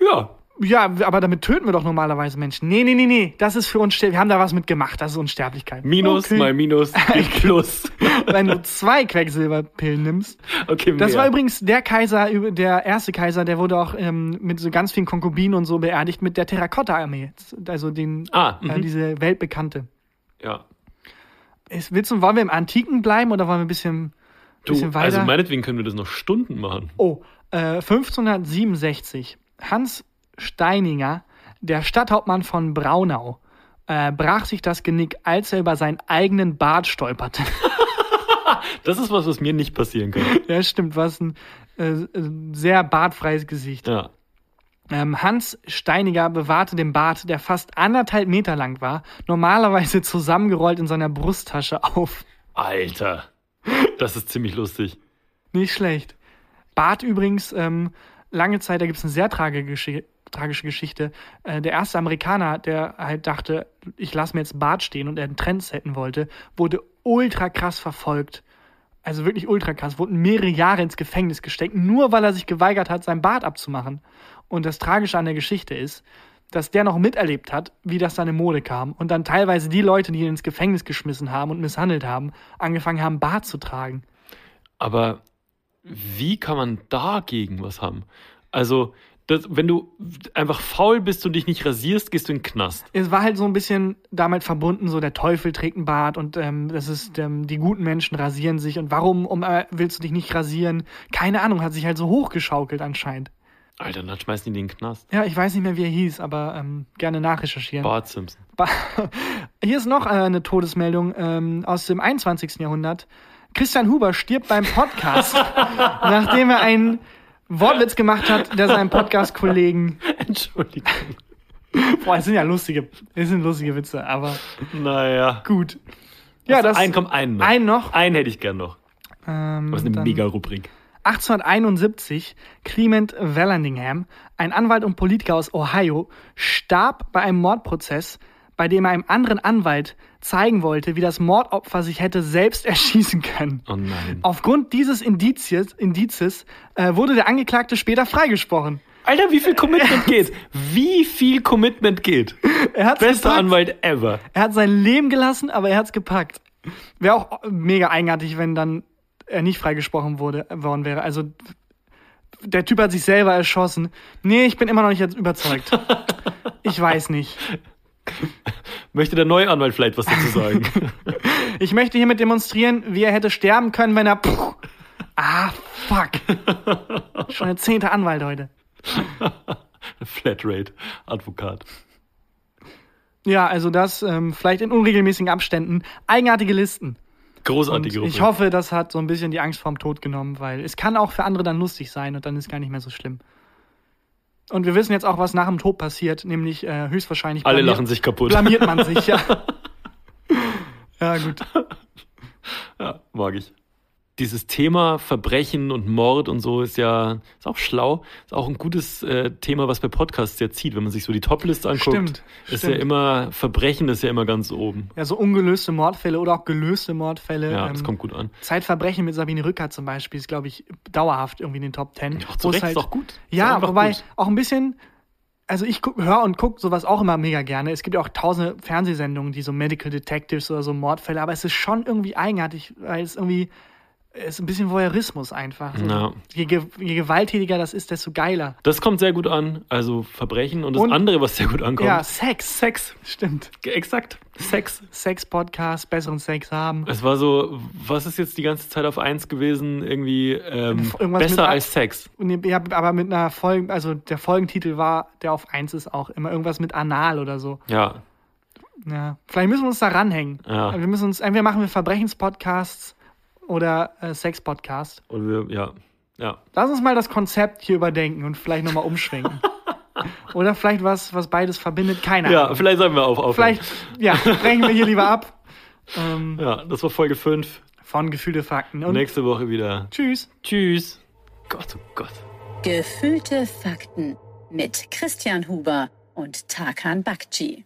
B: Ja.
A: Ja, aber damit töten wir doch normalerweise Menschen. Nee, nee, nee, nee, das ist für Unsterblichkeit. Wir haben da was mit gemacht, das ist Unsterblichkeit.
B: Minus
A: Okay.
B: mal Minus gibt Plus.
A: Wenn du zwei Quecksilberpillen nimmst,
B: Okay,
A: Das
B: mehr.
A: war übrigens der Kaiser, der erste Kaiser, der wurde auch ähm, mit so ganz vielen Konkubinen und so beerdigt mit der Terrakotta-Armee. Also den,
B: Ah,
A: äh,
B: mhm.
A: diese weltbekannte.
B: Ja.
A: Ist, willst du, wollen wir im Antiken bleiben oder wollen wir ein bisschen,
B: Du,
A: bisschen weiter?
B: also meinetwegen können wir das noch Stunden machen.
A: oh, äh, 1567. Hans Steininger, der Stadthauptmann von Braunau, äh, brach sich das Genick, als er über seinen eigenen Bart stolperte.
B: Das ist was, was mir nicht passieren kann.
A: ja, stimmt, was ein äh, äh, sehr bartfreies Gesicht.
B: Ja.
A: Ähm, Hans Steiniger bewahrte den Bart, der fast anderthalb Meter lang war, normalerweise zusammengerollt in seiner Brusttasche auf.
B: Alter. Das ist ziemlich lustig.
A: Nicht schlecht. Bart übrigens, ähm, lange Zeit, da gibt es eine sehr tragische, tragische Geschichte. Äh, der erste Amerikaner, der halt dachte, ich lasse mir jetzt Bart stehen und er einen Trend setzen wollte, wurde ultra krass verfolgt. Also wirklich ultra krass, wurde mehrere Jahre ins Gefängnis gesteckt, nur weil er sich geweigert hat, seinen Bart abzumachen. Und das Tragische an der Geschichte ist, dass der noch miterlebt hat, wie das dann in Mode kam und dann teilweise die Leute, die ihn ins Gefängnis geschmissen haben und misshandelt haben, angefangen haben, Bart zu tragen.
B: Aber wie kann man dagegen was haben? Also, das, wenn du einfach faul bist und dich nicht rasierst, gehst du in den Knast.
A: es war halt so ein bisschen damit verbunden, so der Teufel trägt einen Bart und ähm, das ist, ähm, die guten Menschen rasieren sich und warum um, äh, willst du dich nicht rasieren? Keine Ahnung, hat sich halt so hochgeschaukelt anscheinend.
B: Alter, dann schmeißen die in den Knast.
A: Ja, ich weiß nicht mehr, wie er hieß, aber ähm, gerne nachrecherchieren.
B: Bart Simpson.
A: Ba- Hier ist noch äh, eine Todesmeldung ähm, aus dem 21. Jahrhundert. Christian Huber stirbt beim Podcast, nachdem er einen Wortwitz gemacht hat, der seinem Podcast-Kollegen.
B: Entschuldigung.
A: Boah, es sind ja lustige, es sind lustige Witze, aber
B: Naja.
A: gut. Ja, das.
B: Ein, komm, einen noch.
A: Einen noch.
B: Einen hätte ich gern noch.
A: Ähm,
B: Was eine
A: dann
B: Mega-Rubrik.
A: 1871, Clement Vallandigham, ein Anwalt und Politiker aus Ohio, starb bei einem Mordprozess, bei dem er einem anderen Anwalt zeigen wollte, wie das Mordopfer sich hätte selbst erschießen können.
B: Oh nein.
A: Aufgrund dieses Indizies, Indizes äh, wurde der Angeklagte später freigesprochen.
B: Alter, wie viel Commitment geht? Wie viel Commitment geht?
A: Er
B: Bester. Anwalt ever.
A: Er hat sein Leben gelassen, aber er hat's gepackt. Wäre auch mega eigenartig, wenn dann er nicht freigesprochen wurde, worden wäre. Also der Typ hat sich selber erschossen. Nee, ich bin immer noch nicht jetzt überzeugt. Ich weiß nicht.
B: Möchte der neue Anwalt vielleicht was dazu sagen?
A: Ich möchte hiermit demonstrieren, wie er hätte sterben können, wenn er. Puh, ah, fuck. Schon der zehnte Anwalt heute.
B: Flatrate, Advokat.
A: Ja, also das ähm, vielleicht in unregelmäßigen Abständen. Eigenartige Listen. Und
B: Großartige
A: ich
B: Rubrik.
A: hoffe, das hat so ein bisschen die Angst vorm Tod genommen, weil es kann auch für andere dann lustig sein und dann ist gar nicht mehr so schlimm. Und wir wissen jetzt auch, was nach dem Tod passiert, nämlich äh, höchstwahrscheinlich
B: Alle
A: blamiert-
B: lachen sich kaputt.
A: blamiert man sich, ja. ja, gut.
B: Ja, mag ich. Dieses Thema Verbrechen und Mord und so ist ja ist auch schlau. Ist auch ein gutes äh, Thema, was bei Podcasts ja zieht. Wenn man sich so die Topliste anguckt,
A: Stimmt,
B: ist
A: stimmt.
B: ja immer, Verbrechen ist ja immer ganz oben.
A: Ja, so ungelöste Mordfälle oder auch gelöste Mordfälle.
B: Ja,
A: ähm,
B: das kommt gut an.
A: Zeitverbrechen mit Sabine Rücker zum Beispiel ist, glaube ich, dauerhaft irgendwie in den Top Ten.
B: Auch zu Recht
A: halt-
B: ist auch gut.
A: Ja,
B: einfach
A: wobei
B: gut.
A: auch ein bisschen, also ich höre und gucke sowas auch immer mega gerne. Es gibt ja auch tausende Fernsehsendungen, die so Medical Detectives oder so Mordfälle, aber es ist schon irgendwie eigenartig, weil es irgendwie, ist ein bisschen Voyeurismus einfach.
B: Ja.
A: je, ge je gewalttätiger das ist, desto geiler.
B: Das kommt sehr gut an. Also Verbrechen und das
A: Und-
B: andere, was sehr gut ankommt.
A: Ja, Sex.
B: Sex.
A: Stimmt.
B: Exakt. Sex.
A: Sex-Podcast, besseren Sex haben.
B: Es war so, was ist jetzt die ganze Zeit auf eins gewesen? Irgendwie ähm, besser als Sex.
A: Ja, aber mit einer Folge, also der Folgentitel war, der auf eins ist auch immer irgendwas mit Anal oder so.
B: Ja.
A: Ja. Vielleicht müssen wir uns da ranhängen.
B: Ja.
A: Wir müssen uns, entweder machen wir Verbrechenspodcasts oder äh, Sex-Podcast.
B: Und wir, ja, ja.
A: Lass uns mal das Konzept hier überdenken und vielleicht nochmal umschwenken. oder vielleicht was, was beides verbindet. Keine
B: Ja,
A: Ahnung.
B: vielleicht sollten wir auf, aufhören.
A: Vielleicht, ja, brechen wir hier lieber ab. Ähm,
B: Ja, das war Folge 5.
A: von Gefühle Fakten. Und
B: Nächste Woche wieder.
A: tschüss.
B: Tschüss. Gott, oh Gott.
C: Gefühlte Fakten mit Christian Huber und Tarkan Bakci.